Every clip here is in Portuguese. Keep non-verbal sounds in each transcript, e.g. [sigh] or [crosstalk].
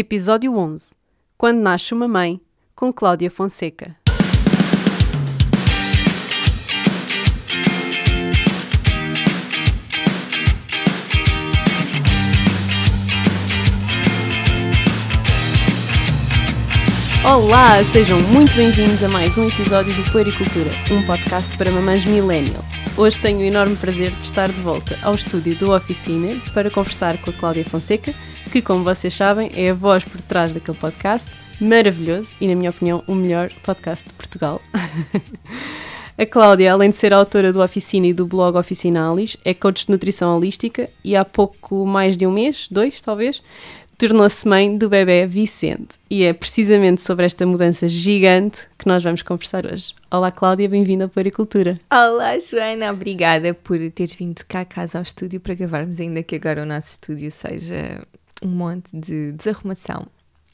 Episódio 11 Quando Nasce uma Mãe, com Cláudia Fonseca. Olá, sejam muito bem-vindos a mais um episódio do Puericultura, um podcast para mamães millennial. Hoje tenho o enorme prazer de estar de volta ao estúdio do Oficina para conversar com a Cláudia Fonseca, que, como vocês sabem, é a voz por trás daquele podcast maravilhoso e, na minha opinião, o melhor podcast de Portugal. [laughs] A Cláudia, além de ser autora do Oficina e do blog Oficinalis, é coach de nutrição holística e há pouco mais de um mês, dois talvez, tornou-se mãe do bebê Vicente. E é precisamente sobre esta mudança gigante que nós vamos conversar hoje. Olá Cláudia, bem-vinda à Paricultura. Olá Joana, obrigada por teres vindo cá a casa ao estúdio para gravarmos, ainda que agora o nosso estúdio seja um monte de desarrumação.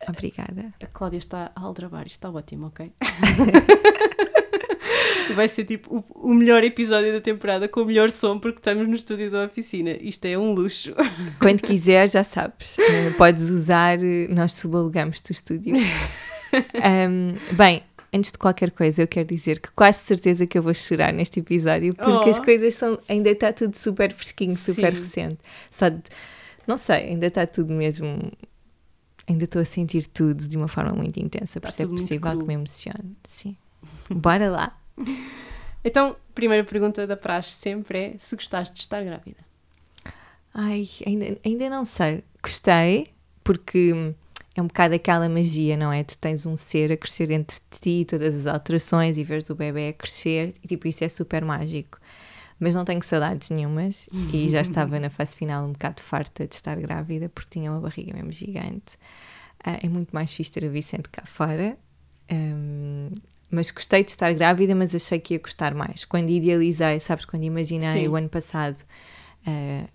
Obrigada. A Cláudia está a aldrabar, isto está ótimo, ok? [laughs] Vai ser tipo o, o, melhor episódio da temporada com o melhor som porque estamos no estúdio da oficina. Isto é um luxo. Quando quiser, já sabes. Uh, podes usar, eh, nós subalugamos-te o estúdio. [laughs] Um, bem, antes de qualquer coisa, eu quero dizer que quase certeza que eu vou chorar neste episódio porque oh. as coisas são. Ainda está tudo super fresquinho, super Sim. recente. Só de, Não sei, ainda está tudo mesmo. Ainda estou a sentir tudo de uma forma muito intensa, por isso é possível que me emocione. Sim. [laughs] Bora lá. Então, primeira pergunta da praxe sempre é se gostaste de estar grávida. Ai, ainda, ainda não sei. Gostei, porque é um bocado aquela magia, não é? Tu tens um ser a crescer dentro de ti, todas as alterações, e vês o bebê a crescer, e tipo, isso é super mágico. Mas não tenho saudades nenhumas, e já estava na fase final um bocado farta de estar grávida, porque tinha uma barriga mesmo gigante. Uh, é muito mais fixe ter o Vicente cá fora. Um, mas gostei de estar grávida, mas achei que ia gostar mais. Quando idealizei, sabes, quando imaginei Sim. o ano passado uh,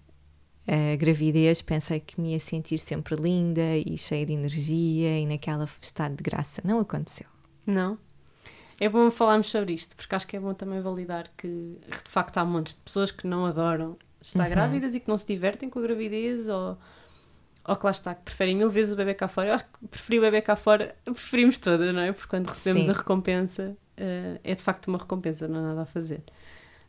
a gravidez, pensei que me ia sentir sempre linda e cheia de energia e naquela estado de graça. Não aconteceu. Não? É bom falarmos sobre isto, porque acho que é bom também validar que de facto há montes de pessoas que não adoram estar uhum. grávidas e que não se divertem com a gravidez ou ou que lá está, que preferem mil vezes o bebê cá fora. Eu acho que preferi o bebê cá fora, preferimos todas, não é? Porque quando recebemos Sim. a recompensa, uh, é de facto uma recompensa, não há nada a fazer.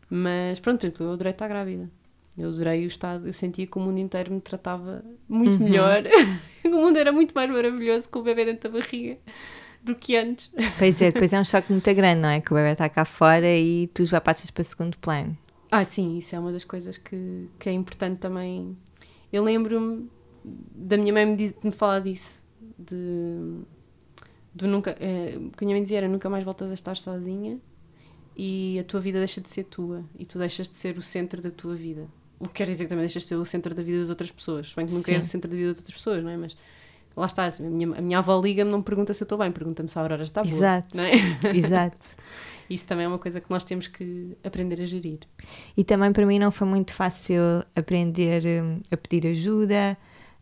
Mas pronto, eu adorei estar grávida. Eu adorei o estado, eu sentia que o mundo inteiro me tratava muito uhum. melhor. [laughs] o mundo era muito mais maravilhoso com o bebê dentro da barriga do que antes. Pois é, depois é um choque muito grande, não é? Que o bebê está cá fora e tu já passas para segundo plano. Ah, sim, isso é uma das coisas que, que é importante também. Eu lembro-me da minha mãe me, diz, me falar disso. De, de nunca. É, que a minha mãe dizia era nunca mais voltas a estar sozinha e a tua vida deixa de ser tua e tu deixas de ser o centro da tua vida. O que quer dizer que também deixas de ser o centro da vida das outras pessoas. Bem que nunca Sim. és o centro da vida das outras pessoas, não é? Mas lá está, a minha, a minha avó liga-me, não me pergunta se eu estou bem, pergunta-me se a Aurora está boa. Exato. É? [laughs] Exato. Isso também é uma coisa que nós temos que aprender a gerir. E também para mim não foi muito fácil aprender hum, a pedir ajuda,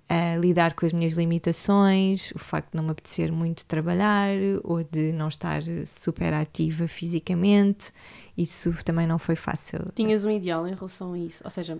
a lidar com as minhas limitações, o facto de não me apetecer muito trabalhar ou de não estar super ativa fisicamente, isso também não foi fácil. Tinhas um ideal em relação a isso? Ou seja,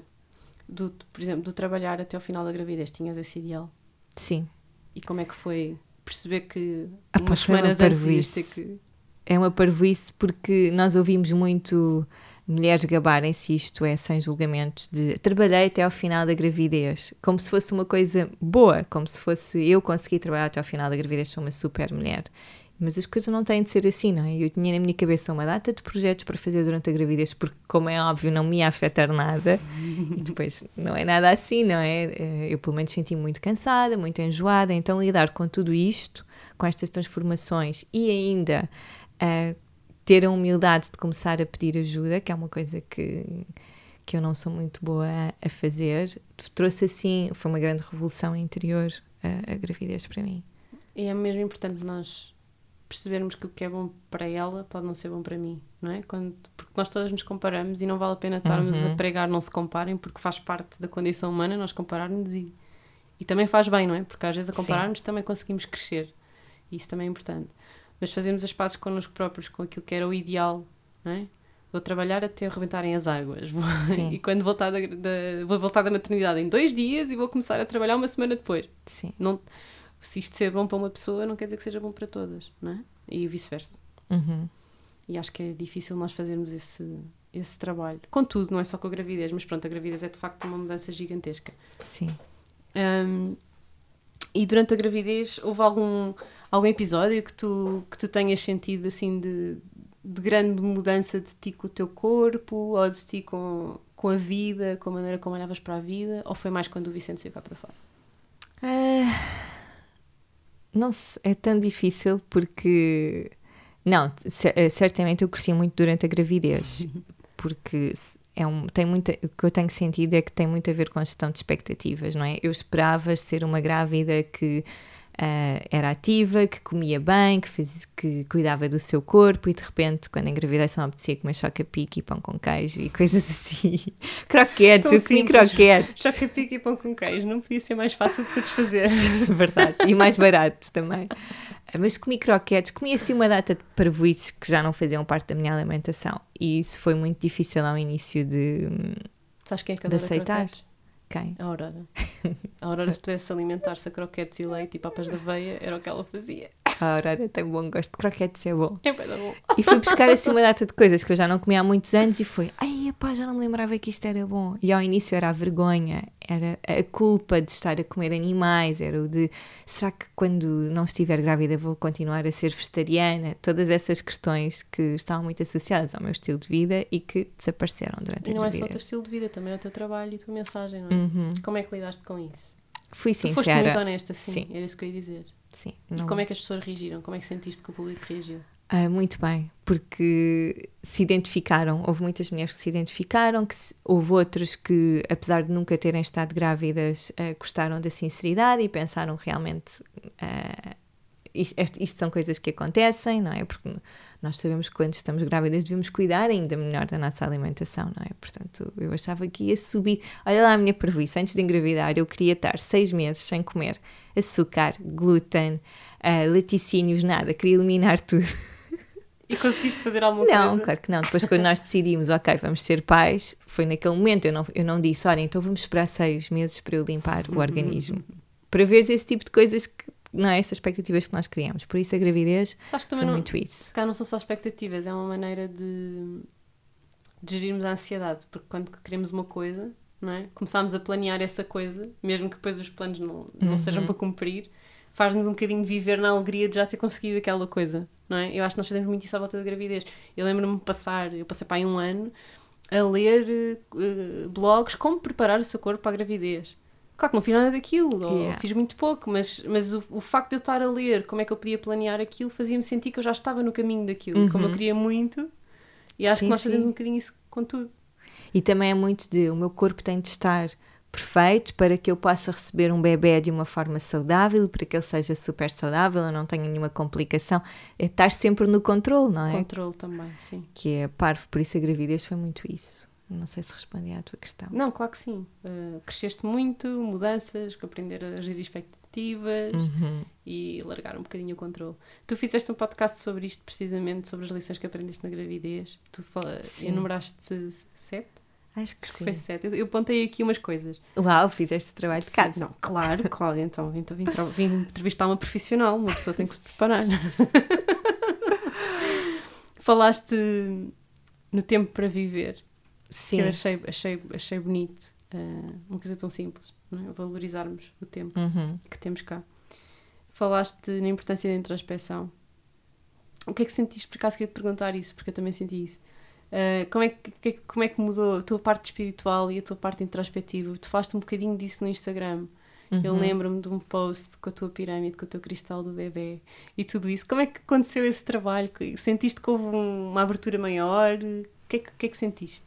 do, por exemplo, do trabalhar até ao final da gravidez, tinhas esse ideal? Sim. E como é que foi perceber que ah, umas semanas antes ias ter que... É uma parvoíce porque nós ouvimos muito mulheres gabarem-se, isto é, sem julgamentos, de trabalhei até ao final da gravidez, como se fosse uma coisa boa, como se fosse eu conseguir trabalhar até ao final da gravidez, sou uma super mulher. Mas as coisas não têm de ser assim, não é? Eu tinha na minha cabeça uma data de projetos para fazer durante a gravidez, porque, como é óbvio, não me ia afetar nada. [laughs] e depois não é nada assim, não é? Eh, eu, pelo menos, senti muito cansada, muito enjoada. Então, lidar com tudo isto, com estas transformações e ainda uh, ter a humildade de começar a pedir ajuda, que é uma coisa que, que eu não sou muito boa a, fazer, trouxe assim, foi uma grande revolução interior a, a gravidez para mim. E é mesmo importante nós percebermos que o que é bom para ela pode não ser bom para mim, não é? Quando, porque nós todas nos comparamos e não vale a pena estarmos uhum. a pregar não se comparem, porque faz parte da condição humana nós compararmos e, e também faz bem, não é? Porque às vezes a compararmos também conseguimos crescer e isso também é importante mas fazemos as pazes connosco próprios, com aquilo que era o ideal, não é? Vou trabalhar até rebentarem as águas. [laughs] e quando voltar da, da, vou voltar da maternidade em dois dias e vou começar a trabalhar uma semana depois. Sim. Não, se isto ser bom para uma pessoa não quer dizer que seja bom para todas, não é? E vice-versa. Uhum. E acho que é difícil nós fazermos esse, esse trabalho. Contudo, não é só com a gravidez, mas pronto, a gravidez é de facto uma mudança gigantesca. Sim. Um, e durante a gravidez houve algum, algum episódio que tu, que tu tenhas sentido assim de, de grande mudança de ti com o teu corpo ou de ti com, com a vida, com a maneira como olhavas para a vida? Ou foi mais quando o Vicente saiu cá para fora? Ah, não é tão difícil porque não, eh, certamente eu cresci muito durante a gravidez [laughs] porque é um, tem muita, o que eu tenho sentido é que tem muito a ver com a gestão de expectativas, não é? Eu esperava ser uma grávida que ah, era ativa, que comia bem, que, fazia, que cuidava do seu corpo e de repente, quando engravidei, só me apetecia comer choca-pique e pão com queijo e [laughs] coisas assim. croquetes, Tão eu comi croquetes. Choca-pique e pão com queijo, não podia ser mais fácil de satisfazer. [laughs] Verdade. E mais barato também. Ah, Mas comi croquetes, comi assim uma data de parvoíces que já não faziam parte da minha alimentação. E isso foi muito difícil ao início de. Sabes quem é que De aceitar. croquetes? Quem? A Aurora. A Aurora, se pudesse alimentar-se a croquetes e leite e papas da aveia, era o que ela fazia. A Aurora tem bom gosto de croquetes, é bom. É bem bom. E fui buscar assim uma data de coisas que eu já não comia há muitos anos e foi, ai, pá, já não me lembrava que isto era bom. E ao início era a vergonha, era a culpa de estar a comer animais, era o de, será que quando não estiver grávida vou continuar a ser vegetariana? Todas essas questões que estavam muito associadas ao meu estilo de vida e que desapareceram durante E a não é só o teu estilo de vida, também é o teu trabalho e a tua mensagem, não é? Uhum. Como é que lidaste com isso? Fui Tu foste muito honesta, sim, Sim. era isso que eu ia dizer. Sim, E não- como é que as pessoas reagiram? Como é que sentiste que o público reagiu? Ah, muito bem, porque se identificaram, houve muitas mulheres que se identificaram, que se- houve outras que, apesar de nunca terem estado grávidas, ah, gostaram da sinceridade e pensaram realmente ah, isto, isto são coisas que acontecem, não é? Porque nós sabemos que quando estamos grávidas devemos cuidar ainda melhor da nossa alimentação, não é? Portanto, eu achava que ia subir. Olha lá a minha prejuízo, antes de engravidar, eu queria estar seis meses sem comer açúcar, glúten, ah, laticínios, nada, queria eliminar tudo. E conseguiste fazer alguma Não, coisa? claro que não. Depois, quando nós decidimos, ok, vamos ser pais, foi naquele momento. Eu não, eu não disse, olha, então vamos esperar seis meses para eu limpar o organismo. Para ver esse tipo de coisas que, não é? Estas expectativas que nós criamos. Por isso, a gravidez Sabes que também não, muito isso. calhar não são só expectativas, é uma maneira de, de gerirmos a ansiedade, porque quando queremos uma coisa, não é? Começamos a planear essa coisa, mesmo que depois os planos não, não Uhum. sejam para cumprir, faz-nos um bocadinho viver na alegria de já ter conseguido aquela coisa, não é? Eu acho que nós fazemos muito isso à volta da gravidez. Eu lembro-me de passar, eu passei para aí um ano a ler eh, blogs como preparar o seu corpo para a gravidez. Claro que não fiz nada daquilo, ou Yeah. fiz muito pouco, mas, mas o, o facto de eu estar a ler como é que eu podia planear aquilo fazia-me sentir que eu já estava no caminho daquilo, como eu Uhum. queria muito. E acho Sim, que nós fazemos sim. um bocadinho isso com tudo. E também é muito de o meu corpo tem de estar perfeito para que eu possa receber um bebê de uma forma saudável, para que ele seja super saudável, eu não tenha nenhuma complicação. É estar sempre no controle, não é? Controle também, sim. Que é parvo, por isso a gravidez foi muito isso. Não sei se respondi à tua questão. Não, claro que sim. Uh, cresceste muito, mudanças, aprender a gerir expectativas Uhum. e largar um bocadinho o controle. Tu fizeste um podcast sobre isto, precisamente, sobre as lições que aprendeste na gravidez. Tu fala, enumeraste sete? Acho que que sim. foi sete. Eu, eu apontei aqui umas coisas. Uau, fizeste trabalho de casa. Não, claro, Cláudia, então vim, vim, tra- vim entrevistar uma profissional, uma pessoa tem que se preparar. [laughs] Falaste no tempo para viver, Sim. que eu achei, achei, achei bonito, ah, uma coisa tão simples, não é? valorizarmos o tempo Uhum. que temos cá. Falaste na importância da introspeção. O que é que sentiste? Por acaso queria te perguntar isso, porque eu também senti isso. Ah, como, é que, como é que mudou a tua parte espiritual e a tua parte introspectiva? Tu falaste um bocadinho disso no Instagram. Eu Uhum. lembro-me de um post com a tua pirâmide, com o teu cristal do bebê e tudo isso. Como é que aconteceu esse trabalho? Sentiste que houve um- uma abertura maior? O que é que, o que, é que sentiste?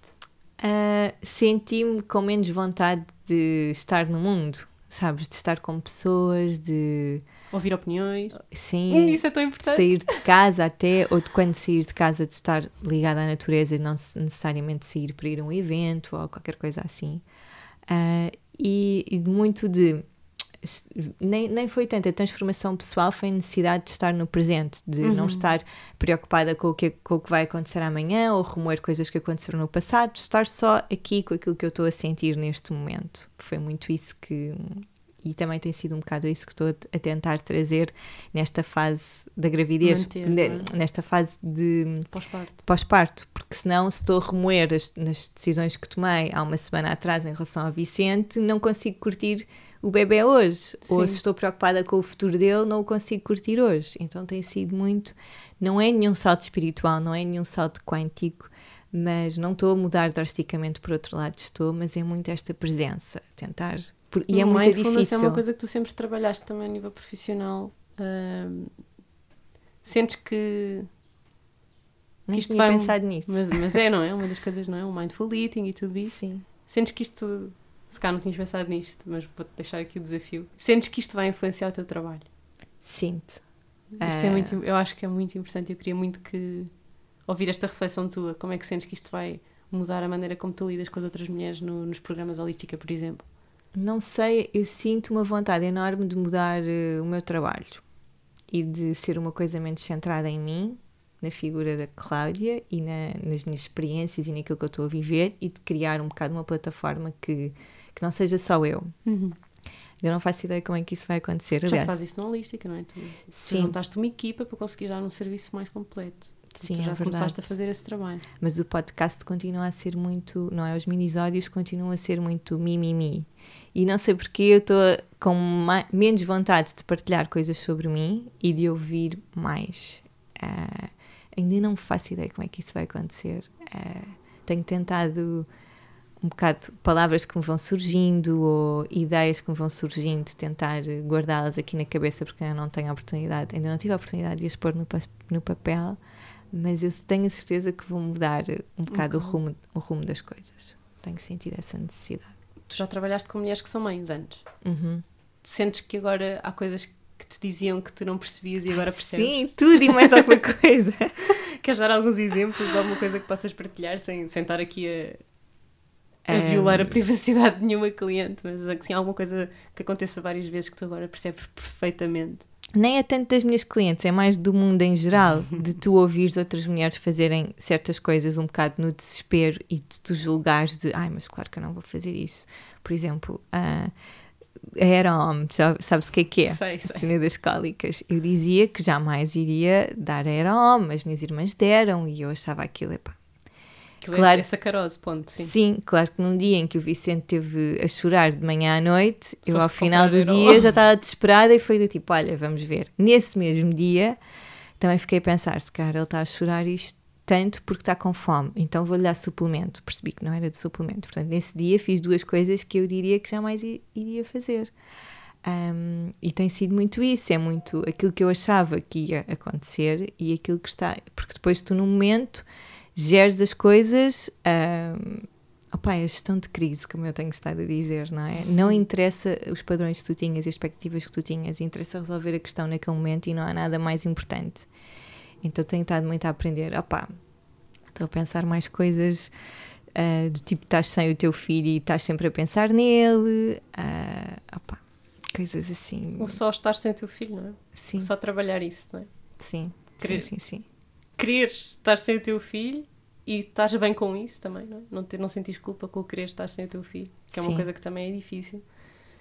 Ah, Senti-me com menos vontade de estar no mundo, sabes? De estar com pessoas, de. Ouvir opiniões? Sim. Isso é tão importante. sair de casa até, ou de quando sair de casa, de estar ligada à natureza e não necessariamente sair para ir a um evento ou qualquer coisa assim. Ah, e, e muito de. Nem, nem foi tanto a transformação pessoal, foi a necessidade de estar no presente, de não Uhum. estar preocupada com o, que, com o que vai acontecer amanhã ou remoer coisas que aconteceram no passado, estar só aqui com aquilo que eu estou a sentir neste momento. Foi muito isso que. e também tem sido um bocado isso que estou a tentar trazer nesta fase da gravidez, Manter, não é? nesta fase de Pós-parto. pós-parto, porque senão se estou a remoer as, nas decisões que tomei há uma semana atrás em relação ao Vicente, não consigo curtir o bebê hoje. Ou Sim. se estou preocupada com o futuro dele, não o consigo curtir hoje. Então tem sido muito. Não é nenhum salto espiritual, não é nenhum salto quântico, mas não estou a mudar drasticamente por outro lado, estou, mas é muito esta presença, tentar. e é muito difícil. é uma coisa que tu sempre trabalhaste também a nível profissional. Ahm, sentes que. Nem que isto vai- pensado nisso. Mas, mas é, não é? [laughs] Uma das coisas, não é? O mindful eating e tudo isso. Sim. Sentes que isto. Se cá não tinhas pensado nisto, mas vou-te deixar aqui o desafio. Sentes que isto vai influenciar o teu trabalho. Sinto. Ah. é muito, eu acho que é muito importante. Eu queria muito que ouvir esta reflexão tua. Como é que sentes que isto vai mudar a maneira como tu lidas com as outras mulheres no- nos programas Holística, por exemplo? Não sei, eu sinto uma vontade enorme de mudar eh, o meu trabalho e de ser uma coisa menos centrada em mim, na figura da Cláudia e na- nas minhas experiências e naquilo que eu estou a viver e de criar um bocado uma plataforma que, que não seja só eu. Eu não faço ideia como é que isso vai acontecer. Já Aliás, faz isso na Holística, não é? Tu, tu Sim. juntaste uma equipa para conseguir dar um serviço mais completo. sim, tu é já verdade. começaste a fazer esse trabalho. Mas o podcast continua a ser muito, não é? Os minisódios continuam a ser muito mimimi. E não sei porque eu estou com ma- menos vontade de partilhar coisas sobre mim e de ouvir mais. Ah, ainda não faço ideia como é que isso vai acontecer. Ah, tenho tentado um bocado palavras que me vão surgindo ou ideias que me vão surgindo, tentar guardá-las aqui na cabeça porque eu não tenho a oportunidade, ainda não tive a oportunidade de as pôr no, no papel, mas eu tenho a certeza que vou mudar um bocado o, Ok. rumo, o rumo das coisas. Tenho sentido essa necessidade. Tu já trabalhaste com mulheres que são mães antes. Uhum. Sentes que agora há coisas que te diziam que tu não percebias e agora percebes? Sim, tudo e mais alguma [laughs] coisa. Queres dar alguns exemplos? Alguma coisa que possas partilhar sem, sem estar aqui a, a violar a privacidade de nenhuma cliente, mas assim, alguma coisa que aconteça várias vezes que tu agora percebes perfeitamente. Nem é tanto das minhas clientes, é mais do mundo em geral, de tu ouvires outras mulheres fazerem certas coisas um bocado no desespero e de tu julgares de, ai, mas claro que eu não vou fazer isso. Por exemplo, a a Aerom, sabe- sabes o que é que é? Sei, A sei. cena das cólicas. Eu dizia que jamais iria dar Aerom, as minhas irmãs deram e eu achava aquilo, epá, Aquilo Claro. é, é sacarose, ponto, sim. Sim. claro que num dia em que o Vicente teve a chorar de manhã à noite, eu Foste ao final do dia já estava desesperada e foi do tipo, olha, vamos ver. Nesse mesmo dia, também fiquei a pensar, se calhar ele está a chorar isto tanto porque está com fome, então vou-lhe dar suplemento. Percebi que não era de suplemento. Portanto, nesse dia fiz duas coisas que eu diria que jamais iria fazer. Um, e tem sido muito isso, é muito aquilo que eu achava que ia acontecer e aquilo que está. Porque depois tu, no momento, geres as coisas. Um, opa, é a gestão de crise, como eu tenho estado a dizer, não é? Não interessa os padrões que tu tinhas e as expectativas que tu tinhas, interessa resolver a questão naquele momento e não há nada mais importante. Então tenho estado muito a aprender. Opa, estou a pensar mais coisas ah, do tipo: estás sem o teu filho e estás sempre a pensar nele. ah, opa, coisas assim. Ou só estar sem o teu filho, não é? Sim, Só trabalhar isso, não é? sim, sim, Querer- sim, sim. Quereres estar sem o teu filho e estás bem com isso também, não é? Não, ter, não sentires culpa com o querer estar sem o teu filho, que é uma Sim. coisa que também é difícil.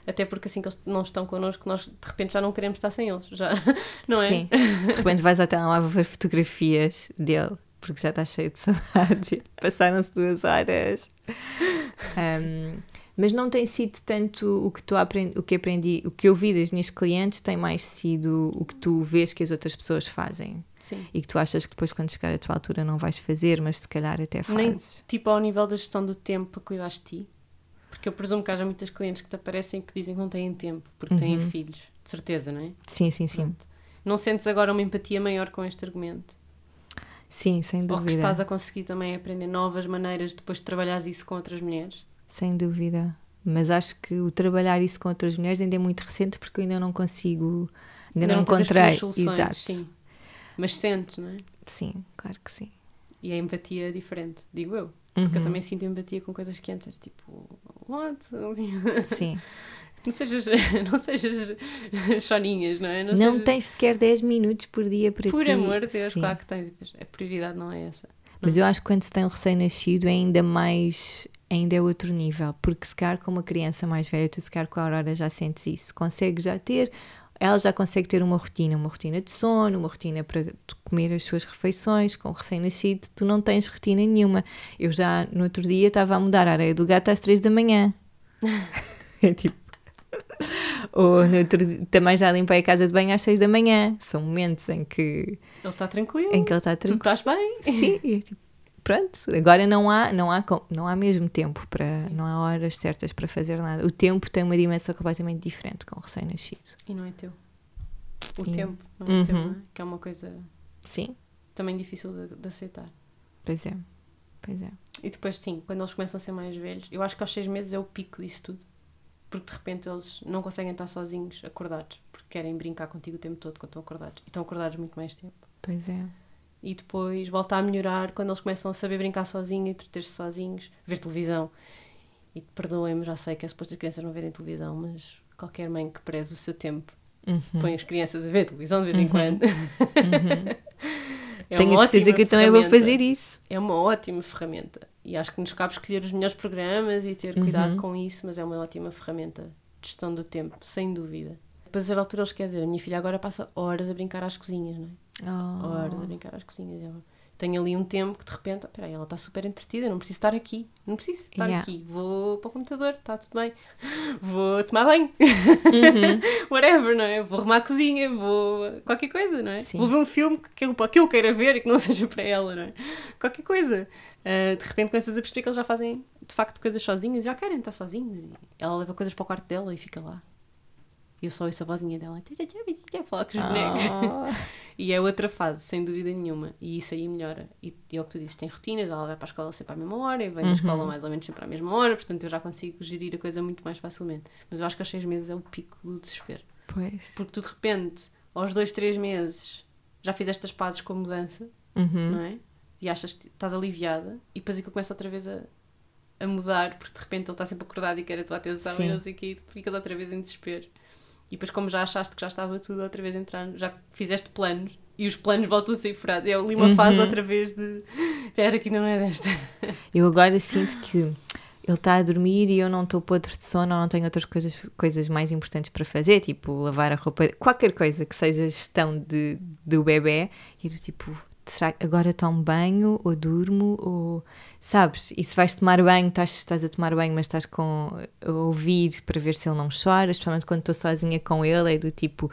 Até porque assim que eles não estão connosco, nós de repente já não queremos estar sem eles, já, [laughs] não é? Sim. De repente vais ao telemóvel ver fotografias dele, porque já estás cheio de saudades. [laughs] Passaram-se duas horas. Um, mas não tem sido tanto o que, tu aprendi, o que aprendi, o que eu vi das minhas clientes, tem mais sido o que tu vês que as outras pessoas fazem Sim. e que tu achas que depois, quando chegar a tua altura, não vais fazer, mas se calhar até Nem- fazes. Tipo ao nível da gestão do tempo para cuidar de ti. Porque eu presumo que haja muitas clientes que te aparecem que dizem que não têm tempo, porque têm Uhum. filhos. De certeza, não é? Sim, sim, sim. Pronto. Não sentes agora uma empatia maior com este argumento? Sim, sem Ou que dúvida. estás a conseguir também aprender novas maneiras depois de trabalhares isso com outras mulheres? Sem dúvida. Mas acho que o trabalhar isso com outras mulheres ainda é muito recente porque eu ainda não consigo, ainda, não, tuas encontrei. soluções, Exato. Sim. Mas sentes, não é? Sim, claro que sim. E a empatia é diferente, digo eu. Porque eu Uhum. também sinto empatia com coisas que antes era tipo, what? [laughs] Sim. Não sejas, [laughs] não sejas [laughs] choninhas, não é? Não, sejas- tens sequer 10 minutos por dia para Por ti. amor de Deus, Sim. claro que tens. A prioridade não é essa. Mas eu acho que quando se tem um recém-nascido é ainda mais, ainda é outro nível, porque se calhar com uma criança mais velha, tu se calhar com a Aurora já sentes isso, consegues já ter, ela já consegue ter uma rotina, uma rotina de sono, uma rotina para comer as suas refeições, com o recém-nascido, tu não tens rotina nenhuma. Eu já no outro dia estava a mudar a areia do gato às três da manhã. [laughs] é tipo. Ou no outro, também já limpei a casa de banho às seis da manhã. São momentos em que. Ele está tranquilo. Em que ele está Tu tranquilo. estás bem? Sim, e [laughs] é tipo, pronto, agora não há, não há, não há mesmo tempo para, Sim. não há horas certas para fazer nada. O tempo tem uma dimensão completamente diferente com o recém-nascido. E não é teu. O Sim. tempo não é teu, Uhum. não é? Que é uma coisa Sim, também difícil de, de aceitar. pois é, pois é. E depois, sim, quando eles começam a ser mais velhos, eu acho que aos seis meses é o pico disso tudo. Porque de repente eles não conseguem estar sozinhos, acordados, porque querem brincar contigo o tempo todo quando estão acordados. E estão acordados muito mais tempo. Pois é. E depois volta a melhorar quando eles começam a saber brincar sozinhos, entreter-se sozinhos, ver televisão. E perdoem-me, já sei que é suposto as crianças não verem televisão, mas qualquer mãe que preze o seu tempo Uhum. põe as crianças a ver televisão de vez em Uhum. quando. Uhum. [laughs] É Tenho uma a certeza que eu também vou fazer isso. É uma ótima ferramenta. E acho que nos cabe escolher os melhores programas e ter cuidado Uhum. com isso, mas é uma ótima ferramenta de gestão do tempo, sem dúvida. Depois, a altura, eles querem dizer: a minha filha agora passa horas a brincar às cozinhas, não é? Oh. Horas a brincar às cozinhas. Eu tenho ali um tempo que de repente, espera ela está super entretida, não preciso estar aqui, não preciso estar Yeah. aqui. Vou para o computador, está tudo bem. [laughs] Vou tomar banho, Uhum. [laughs] whatever, não é? Vou arrumar a cozinha, vou. qualquer coisa, não é? Sim. Vou ver um filme que eu, que eu queira ver e que não [laughs] seja para ela, não é? Qualquer coisa. Ah, de repente começas a perceber que eles já fazem de facto coisas sozinhos e já querem estar sozinhos. E ela leva coisas para o quarto dela e fica lá. E eu só ouço a vozinha dela a falar com os bonecos. [laughs] E é outra fase, sem dúvida nenhuma. E isso aí melhora. E, e é o que tu disse, tem rotinas, ela vai para a escola sempre à mesma hora e vem da Uhum. escola mais ou menos sempre à mesma hora, portanto eu já consigo gerir a coisa muito mais facilmente. Mas eu acho que aos seis meses é o pico do desespero. Pois. Porque tu de repente, aos dois, três meses, já fizeste as pazes com a mudança, Uhum. não é? E achas que estás aliviada e depois aquilo começa outra vez a, a mudar, porque de repente ele está sempre acordado e quer a tua atenção Sim. e não sei o quê, e tu ficas outra vez em desespero. E depois, como já achaste que já estava tudo, outra vez entrar, já fizeste planos e os planos voltam a ser furados. É ali uma Uhum. fase outra vez de espera que ainda não é desta. [laughs] Eu agora sinto que ele está a dormir e eu não estou podre de sono ou não tenho outras coisas, coisas mais importantes para fazer, tipo lavar a roupa, qualquer coisa que seja gestão de, do bebê. E do tipo, será que agora tomo banho ou durmo? Ou sabes? E se vais tomar banho, estás, estás a tomar banho, mas estás com a ouvir para ver se ele não chora, especialmente quando estou sozinha com ele, é do tipo.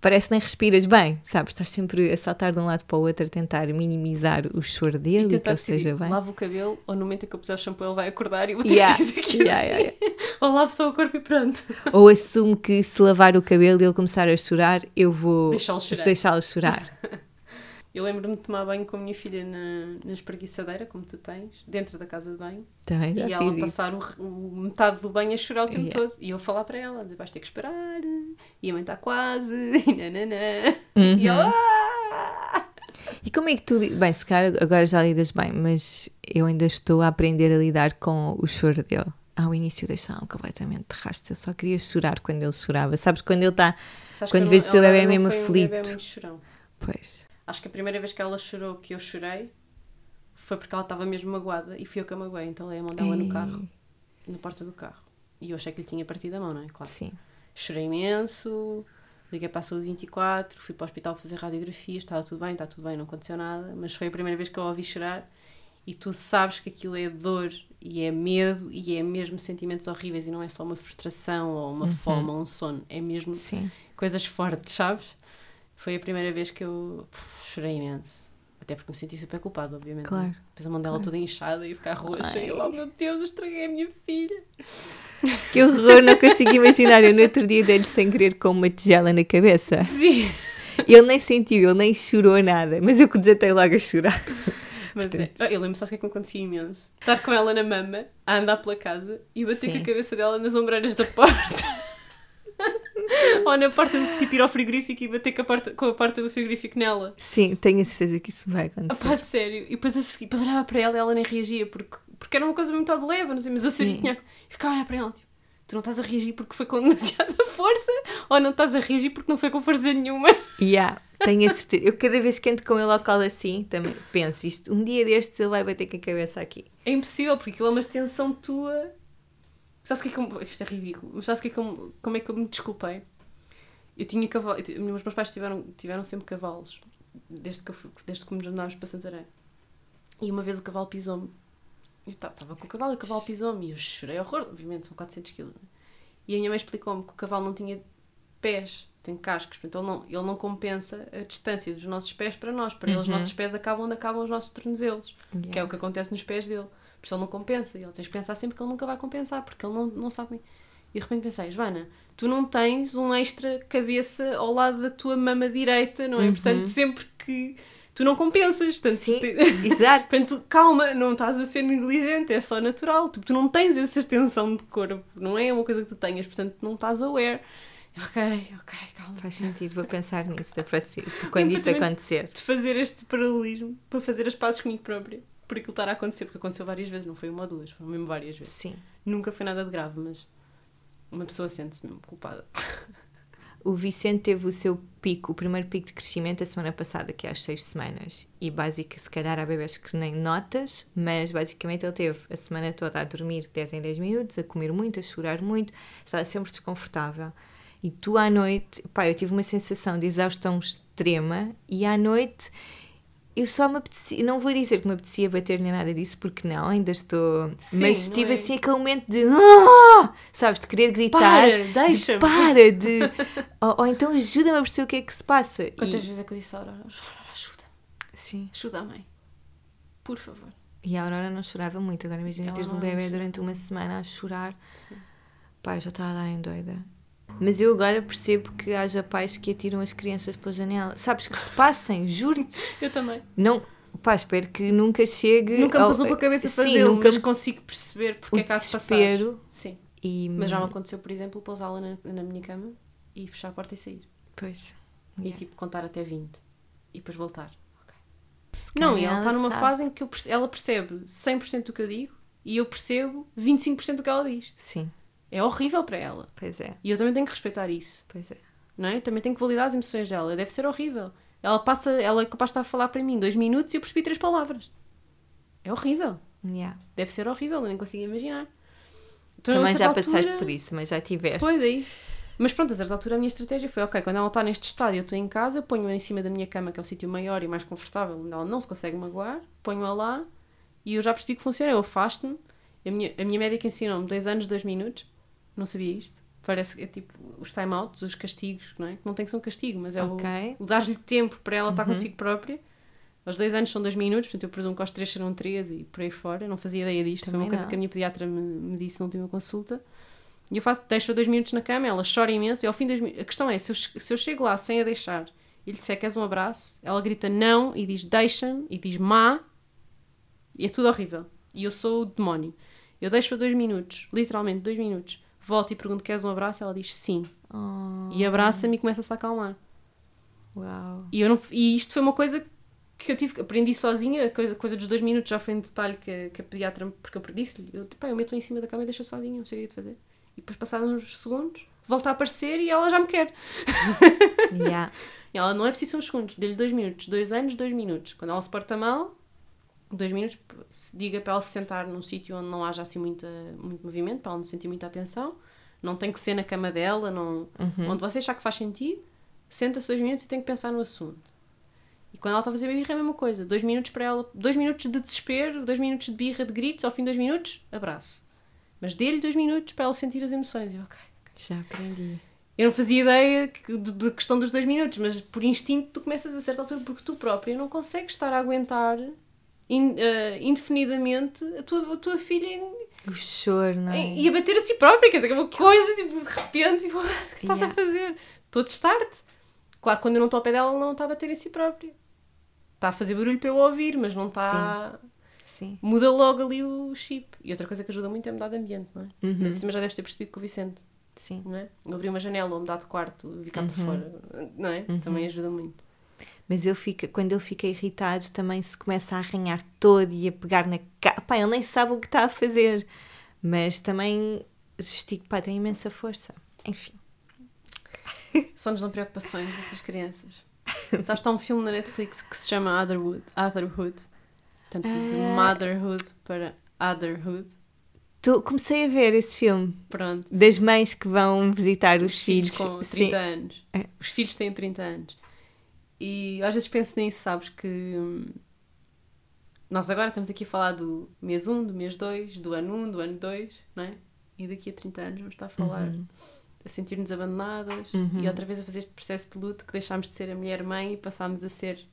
Parece que nem respiras bem, sabes? Estás sempre a saltar de um lado para o outro a tentar minimizar o choro dele e, que ele esteja bem. lavo o cabelo ou no momento em que eu puser o shampoo ele vai acordar e eu vou ter Yeah, daqui yeah, assim. yeah, Ou lavo só o corpo e pronto. Ou assumo que se lavar o cabelo e ele começar a chorar, eu vou Deixá-lo chorar. deixá-lo chorar. [laughs] Eu lembro-me de tomar banho com a minha filha na, na espreguiçadeira, como tu tens, dentro da casa de banho. Também já e ela passar o, o metade do banho a chorar o tempo Yeah. todo. E eu falar para ela, dizer, vais ter que esperar, e a mãe está quase, [laughs] e nananã. Uhum. E ela, "Ah!" E como é que tu. Bem, se calhar agora já lidas bem, mas eu ainda estou a aprender a lidar com o choro dele. Ao início deixava-me completamente de rastro. Eu só queria chorar quando ele chorava. Sabes, quando ele está. Quando vês o teu bebé não mesmo um aflito. bebé muito chorão. Pois. Acho que a primeira vez que ela chorou, que eu chorei, foi porque ela estava mesmo magoada e fui eu que a magoei. Então lei a mão dela no carro, na porta do carro. E eu achei que lhe tinha partido a mão, não é? Claro. Sim. Chorei imenso, liguei para a saúde 24, fui para o hospital fazer radiografias, estava tudo bem, está tudo bem, não aconteceu nada, mas foi a primeira vez que eu a ouvi chorar e tu sabes que aquilo é dor e é medo e é mesmo sentimentos horríveis e não é só uma frustração ou uma fome ou um sono, é mesmo Sim. coisas fortes, sabes? Foi a primeira vez que eu puf, chorei imenso. Até porque me senti super culpada, obviamente. Claro. né? Depois a mão dela toda inchada e ficar roxa. E eu, oh meu Deus, eu estraguei a minha filha. [laughs] Que horror, não consigo imaginar. Eu no outro dia dei-lhe sem querer com uma tigela na cabeça. Sim. Ele nem sentiu, ele nem chorou nada. Mas eu que desatei logo a chorar. [laughs] Mas é. Ah, Eu lembro só o que é que me acontecia imenso. Estar com ela na mama, a andar pela casa e bater Sim. com a cabeça dela nas ombreiras da porta. [laughs] [laughs] Ou na porta, tipo ir ao frigorífico e bater com a porta, com a porta do frigorífico nela. Sim, tenho a certeza que isso vai Ah, acontecer. pá, sério. E depois a seguir, depois olhava para ela e ela nem reagia porque, porque era uma coisa muito de leve, não sei, mas eu sabia que tinha. E ficava a olhar para ela, tipo, tu não estás a reagir porque foi com [laughs] demasiada força ou não estás a reagir porque não foi com força nenhuma. [laughs] Yeah. Tenho a certeza. Eu cada vez que entro com ele ao colo assim, também penso isto. Um dia destes ele vai bater com a cabeça aqui. É impossível, porque aquilo é uma extensão tua. Sabes o que é que eu... Isto é ridículo. Mas sabes que é que eu... como é que eu me desculpei? Eu tinha cavalo. Os meus pais tiveram, tiveram sempre cavalos. Desde que, eu desde que nos andámos para Santarém. E uma vez o cavalo pisou-me. Eu estava com o cavalo e o cavalo pisou-me. E eu chorei horror. Obviamente, são 400 kg. E a minha mãe explicou-me que o cavalo não tinha pés, tem cascos. Ele não, ele não compensa a distância dos nossos pés para nós. Para ele, os Uhum. nossos pés acabam onde acabam os nossos tornozelos. Yeah. Que é o que acontece nos pés dele. Por isso ele não compensa. E ele tens que pensar sempre que ele nunca vai compensar, porque ele não, não sabe. E de repente pensei, Joana, tu não tens um extra cabeça ao lado da tua mama direita, não é? Uhum. Portanto, sempre que. Tu não compensas. Portanto, Sim, te- [laughs] exato. Portanto, calma, não estás a ser negligente, é só natural. Tu, tu não tens essa extensão de corpo, não é uma coisa que tu tenhas, portanto, não estás aware. Ok, ok, calma. Faz sentido, vou pensar nisso da próxima, [laughs] quando isso acontecer. De fazer este paralelismo para fazer as pazes comigo própria. Por aquilo estar a acontecer, porque aconteceu várias vezes, não foi uma ou duas, foram mesmo várias vezes. Sim. Nunca foi nada de grave, mas uma pessoa sente-se mesmo culpada. O Vicente teve o seu pico, o primeiro pico de crescimento a semana passada, que é às seis semanas. E basicamente, se calhar há bebés que nem notas, mas basicamente ele teve a semana toda a dormir 10 em 10 minutos, a comer muito, a chorar muito, estava sempre desconfortável. E tu à noite, pá, eu tive uma sensação de exaustão extrema e à noite eu só me apetecia, não vou dizer que me apetecia bater nem nada disso, porque não, ainda estou. Sim, mas tive é? assim aquele momento de. "Ah!" Sabes, de querer gritar. Para, de deixa-me. para, de. ou, [laughs] ou então ajuda-me a perceber o que é que se passa. Quantas E- vezes é que eu disse à Aurora, Aurora, ajuda-me, Sim. ajuda a mãe. Por favor. E a Aurora não chorava muito. Agora imagina teres um bebê durante uma semana a chorar. Sim. Pá, eu já estava a dar em doida. Mas eu agora percebo que haja pais que atiram as crianças pela janela. Sabes que se passem, juro-te. [laughs] Eu também. Não, pá, espero que nunca chegue. Nunca me ao- passou pela cabeça Sim, fazê-lo, nunca mas consigo perceber porque é que há de passar. Sim. E, Mas já me aconteceu, por exemplo, pousá-la na, na minha cama e fechar a porta e sair. Pois. E Yeah. tipo contar até 20 e depois voltar. Ok. Se Não, e ela está numa sabe. fase em que eu perce- ela percebe 100% do que eu digo e eu percebo 25% do que ela diz. Sim, É horrível para ela. pois é, E eu também tenho que respeitar isso, pois é. não é? Também tenho que validar as emoções dela. Deve ser horrível. Ela passa, ela é capaz de estar a falar para mim dois minutos e eu percebi três palavras. É horrível. Yeah. Deve ser horrível, eu nem consigo imaginar. Então, Também já certa passaste altura- por isso, mas já tiveste. Pois é isso. Mas pronto, a certa altura a minha estratégia foi, ok, quando ela está neste estado e eu estou em casa, ponho-a em cima da minha cama, que é o sítio maior e mais confortável, onde ela não se consegue magoar, ponho-a lá e eu já percebi que funciona, eu afasto-me. A minha, a minha médica ensinou-me dois anos, dois minutos, não sabia isto. Parece que é tipo os time-outs, os castigos, não é? Que não tem que ser um castigo, mas é o- Ok. o, dar-lhe tempo para ela estar Uhum. consigo própria. Aos dois anos são dois minutos, portanto eu presumo que aos três serão três e por aí fora. Eu não fazia ideia disto, foi Também uma coisa não. que a minha pediatra me, me disse na última consulta. E eu faço, deixo-a dois minutos na cama, ela chora imenso, e ao fim das mi- A questão é, se eu, se eu chego lá sem a deixar e lhe disser queres um abraço, ela grita não e diz deixa-me e diz má, e é tudo horrível. E eu sou o demónio. Eu deixo-a dois minutos, literalmente dois minutos, volto e pergunto queres um abraço, ela diz sim. Oh, E abraça-me e começa-se a acalmar. uau. E, eu não, e isto foi uma coisa que eu tive aprendi sozinha, a coisa, coisa dos dois minutos já foi em detalhe que, a- que a pediatra, porque eu disse-lhe, eu, pá, eu meto em cima da cama e deixo sozinha, não sei o que é de fazer. E depois passados uns segundos, volta a aparecer e ela já me quer. [laughs] Yeah. E ela não é preciso uns segundos, dê-lhe dois minutos, dois anos, dois minutos. Quando ela se porta mal, dois minutos, diga para ela se sentar num sítio onde não haja assim muita, muito movimento, para ela não sentir muita atenção. Não tem que ser na cama dela, não, Uhum. onde você achar que faz sentido, senta-se dois minutos e tem que pensar no assunto. E quando ela está a fazer birra é a mesma coisa. Dois minutos para ela, dois minutos de desespero, dois minutos de birra, de gritos, ao fim de dois minutos, abraço. Mas dê-lhe dois minutos para ela sentir as emoções. Eu, ok. Já aprendi. Eu não fazia ideia da questão dos dois minutos, mas por instinto tu começas a certa altura, porque tu própria não consegues estar a aguentar in- eh, indefinidamente a tua, a tua filha em- O choro, não é? e a bater a si própria, quer dizer, que é uma coisa, tipo, de repente, tipo, [laughs] o que estás a Yeah. fazer? Estou a testar-te. Claro, quando eu não estou ao pé dela, ela não está a bater em si própria. Está a fazer barulho para eu ouvir, mas não está. Sim. Muda logo ali o chip. E outra coisa que ajuda muito é mudar de ambiente, não é? Uhum. Mas isso já deves ter percebido com o Vicente Sim. não é? Eu abri uma janela ou mudar de quarto e ficar por Uhum. fora, não é? Uhum. Também ajuda muito. Mas ele fica, quando ele fica irritado, também se começa a arranhar todo e a pegar na cara. Pá, ele nem sabe o que está a fazer. Mas também gestica, pá, tem imensa força. Enfim. Só nos dão preocupações estas crianças. Sabes, está um filme na Netflix que se chama Otherwood, Otherhood. Portanto, de Ah. motherhood para otherhood. Tô- comecei a ver esse filme Pronto. das mães que vão visitar os, Os filhos filhos. com Sim. 30 anos. É. Os filhos têm 30 anos. E às vezes penso nisso, sabes, que hum, nós agora estamos aqui a falar do mês 1, do mês 2, do ano 1, do ano 2, não é? E daqui a 30 anos vamos estar a falar, Uhum. a sentir-nos abandonadas Uhum. e outra vez a fazer este processo de luto que deixámos de ser a mulher-mãe e passámos a ser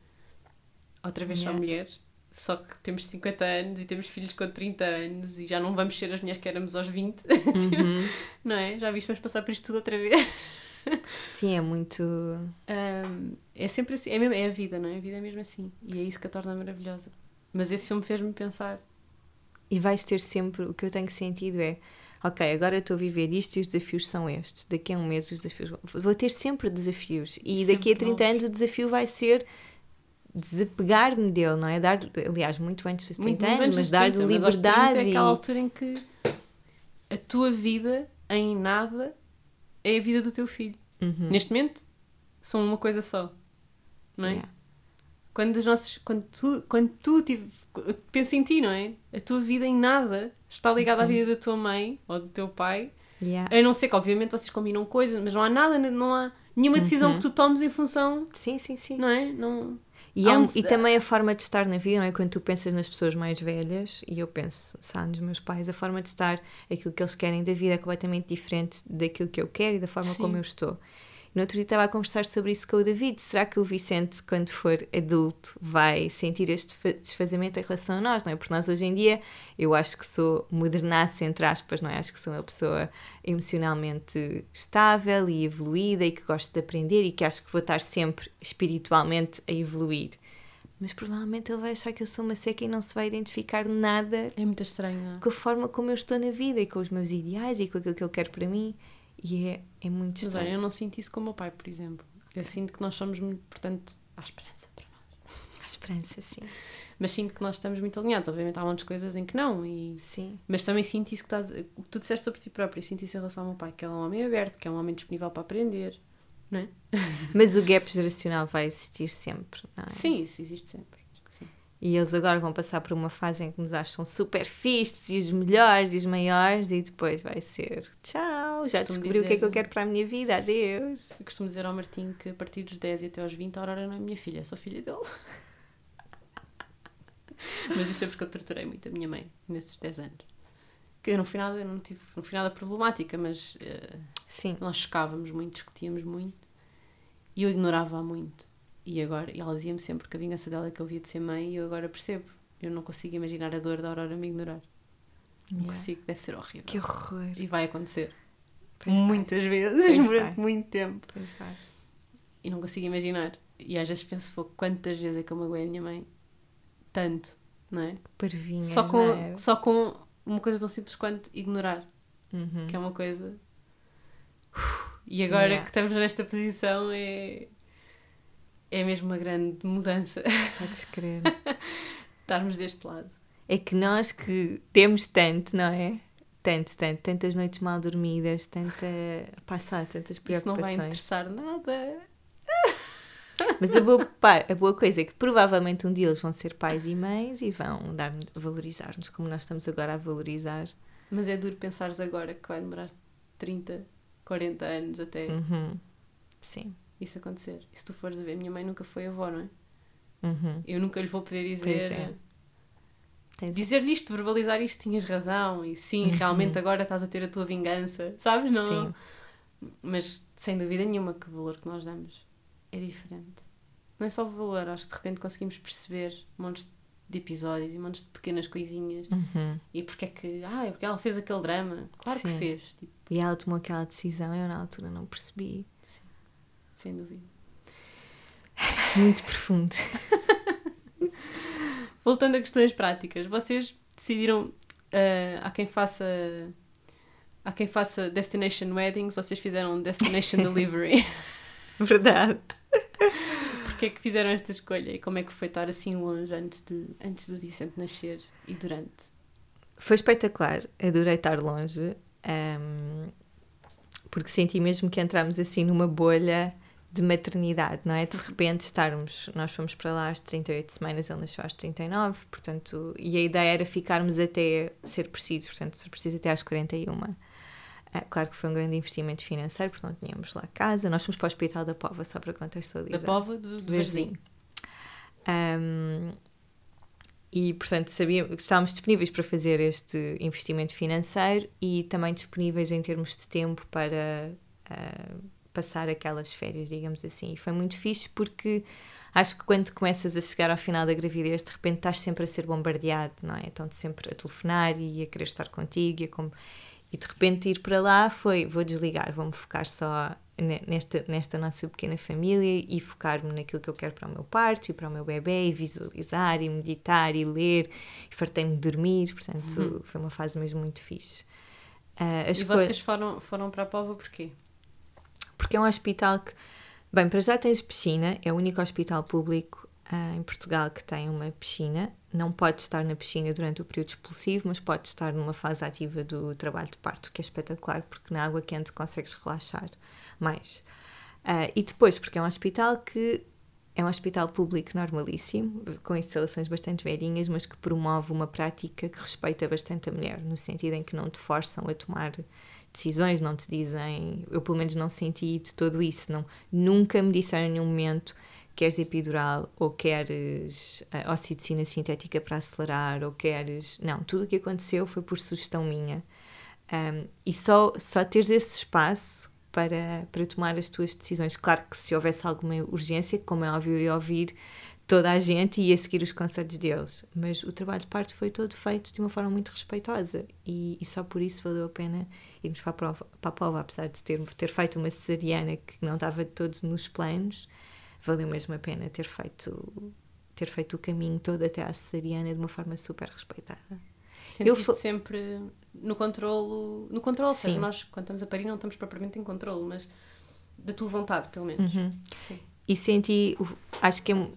outra vez só Yeah. mulher. Só que temos 50 anos e temos filhos com 30 anos e já não vamos ser as mulheres que éramos aos 20, [laughs] Uhum. não é? Já viste, vamos passar por isto tudo outra vez. Sim, é muito. Ahm, é sempre assim, é, mesmo, é a vida, não é? A vida é mesmo assim. E é isso que a torna maravilhosa. Mas esse filme fez-me pensar. E vais ter sempre. O que eu tenho sentido é. Ok, agora estou a viver isto e os desafios são estes. Daqui a um mês os desafios. vão- Vou ter sempre desafios. E Sempre daqui a 30 novos. anos o desafio vai ser desapegar-me dele, não é? Dar, aliás, muito antes dos 30 Muito, muito anos, antes mas dos dar 30, mas aos 30 liberdade. é aquela altura em que a tua vida, em nada, é a vida do teu filho. Uhum. Neste momento, são uma coisa só. Não é? Yeah. Quando, os nossos, quando tu, quando tu tive, pensa em ti, não é? A tua vida em nada está ligada Uhum. à vida da tua mãe ou do teu pai. Yeah. A não ser que, obviamente, vocês combinam coisas, mas não há nada, não há nenhuma decisão Uhum. que tu tomes em função, Sim, sim, sim. não é? Não... E, é e também a forma de estar na vida, não é? Quando tu pensas nas pessoas mais velhas, e eu penso, sabe, nos meus pais, a forma de estar, aquilo que eles querem da vida é completamente diferente daquilo que eu quero e da forma Sim. como eu estou. No outro dia estava a conversar sobre isso com o David. Será que o Vicente, quando for adulto, vai sentir este fa- desfazamento em relação a nós, não é? Porque nós hoje em dia, eu acho que sou modernaça, entre aspas, não é? Acho que sou uma pessoa emocionalmente estável e evoluída e que gosto de aprender e que acho que vou estar sempre espiritualmente a evoluir. Mas provavelmente ele vai achar que eu sou uma seca e não se vai identificar nada É muito estranho, com a forma como eu estou na vida e com os meus ideais e com aquilo que eu quero para mim. E é, é muito Mas estranho. olha, eu não sinto isso com o meu pai, por exemplo. Eu sinto que nós somos muito, portanto, há esperança para nós. Há esperança, sim. Mas sinto que nós estamos muito alinhados. Obviamente há muitas coisas em que não. E... Sim. Mas também sinto isso que estás... o que tu disseste sobre ti próprio. Sinto isso em relação ao meu pai, que ele é um homem aberto, que é um homem disponível para aprender. Não é? Mas o gap geracional vai existir sempre, não é? Sim, isso existe sempre. E eles agora vão passar por uma fase em que nos acham super fixes e os melhores e os maiores e depois vai ser tchau, já Costumo descobri o que é que eu dizer- quero para a minha vida, adeus. Eu costumo dizer ao Martim que a partir dos 10 e até aos 20 a Aurora não é minha filha, é só filha dele. [laughs] Mas isso é porque eu torturei muito a minha mãe nesses 10 anos. Que eu no final eu não tive, no final da problemática, mas eh, Sim, nós chocávamos muito, discutíamos muito e eu ignorava-a muito. E agora, e ela dizia-me sempre que a vingança dela é que eu via de ser mãe e eu agora percebo. Eu não consigo imaginar a dor da Aurora me ignorar. Não Yeah. consigo, deve ser horrível. que horror. E vai acontecer. Pois vai, Muitas vezes, Pois durante vai. muito tempo. pois vai. E não consigo imaginar. E às vezes penso, "Fogo, quantas vezes é que eu magoei a minha mãe? Tanto, não é? Parvinhas, Só não com, é? só com uma coisa tão simples quanto ignorar, Uhum. que é uma coisa. E agora Yeah. que estamos nesta posição é. É mesmo uma grande mudança Podes crer. [laughs] estarmos deste lado. É que nós que temos tanto, não é? Tanto, tanto, tantas noites mal dormidas, tanta. passar tantas Isso não vai preocupações. interessar nada. Mas a boa, a boa coisa é que provavelmente um dia eles vão ser pais e mães e vão dar valorizar-nos como nós estamos agora a valorizar. Mas é duro pensares agora que vai demorar 30, 40 anos até Uhum. Sim. Isso acontecer. E se tu fores a ver, minha mãe nunca foi avó, não é? Uhum. Eu nunca lhe vou poder dizer. é. Dizer-lhe isto, verbalizar isto, tinhas razão, e sim, Uhum. realmente agora estás a ter a tua vingança, sabes? Não? Sim. Mas sem dúvida nenhuma que o valor que nós damos é diferente. Não é só o valor, acho que de repente conseguimos perceber montes de episódios e montes de pequenas coisinhas Uhum. e porque é que, ah, é porque ela fez aquele drama. Claro que Sim. fez, tipo, E ela tomou aquela decisão, eu na altura não percebi. Sem dúvida. Muito profundo. [laughs] Voltando a questões práticas, vocês decidiram ah, há quem faça há quem faça Destination Weddings, vocês fizeram Destination [laughs] Delivery. Verdade. Porquê é que fizeram esta escolha e como é que foi estar assim longe antes, de, antes do Vicente nascer e durante? Foi espetacular, adorei estar longe, ahm, porque senti mesmo que entramos assim numa bolha de maternidade, não é? De repente estarmos, nós fomos para lá às 38 semanas, ele nasceu às 39, portanto, e a ideia era ficarmos até ser preciso, portanto, ser preciso até às 41. Ah, claro que foi um grande investimento financeiro, porque não tínhamos lá casa. Nós fomos para o Hospital da Pova, só para contextualizar. Da Pova do, do Varzim. Um, e, portanto, sabíamos que estávamos disponíveis para fazer este investimento financeiro e também disponíveis em termos de tempo para uh, passar aquelas férias, digamos assim. E foi muito fixe porque acho que quando começas a chegar ao final da gravidez, de repente estás sempre a ser bombardeado, não é? Estão-te sempre a telefonar e a querer estar contigo e, com... e de repente ir para lá foi: vou desligar, vou-me focar só nesta, nesta nossa pequena família e focar-me naquilo que eu quero para o meu parto e para o meu bebê e visualizar e meditar e ler e fartei-me de dormir, portanto uhum. foi uma fase mesmo muito fixe. Uh, e vocês foram, foram para a Pova porquê? Porque é um hospital que, bem, para já tens piscina, é o único hospital público uh, em Portugal que tem uma piscina. Não pode estar na piscina durante o período expulsivo, mas pode estar numa fase ativa do trabalho de parto, que é espetacular, porque na água quente consegues relaxar mais. Uh, e depois, porque é um hospital que é um hospital público normalíssimo, com instalações bastante velhinhas, mas que promove uma prática que respeita bastante a mulher, no sentido em que não te forçam a tomar decisões, não te dizem. Eu, pelo menos, não senti de todo isso. Não, nunca me disseram em nenhum momento queres epidural ou queres uh, ocitocina sintética para acelerar ou queres. Não, tudo o que aconteceu foi por sugestão minha. Um, e só, só teres esse espaço para, para tomar as tuas decisões. Claro que se houvesse alguma urgência, como é óbvio, ia ouvir toda a gente e ia seguir os conselhos deles. Mas o trabalho de parto foi todo feito de uma forma muito respeitosa e, e só por isso valeu a pena irmos para a, prova, para a prova, apesar de ter, ter feito uma cesariana que não estava de todos nos planos, valeu mesmo a pena ter feito, ter feito o caminho todo até à cesariana de uma forma super respeitada. Sentiste eu sempre no controlo, no controle, Sim. nós quando estamos a parir não estamos propriamente em controle, mas da tua vontade, pelo menos. Uhum. Sim. E senti, acho que é,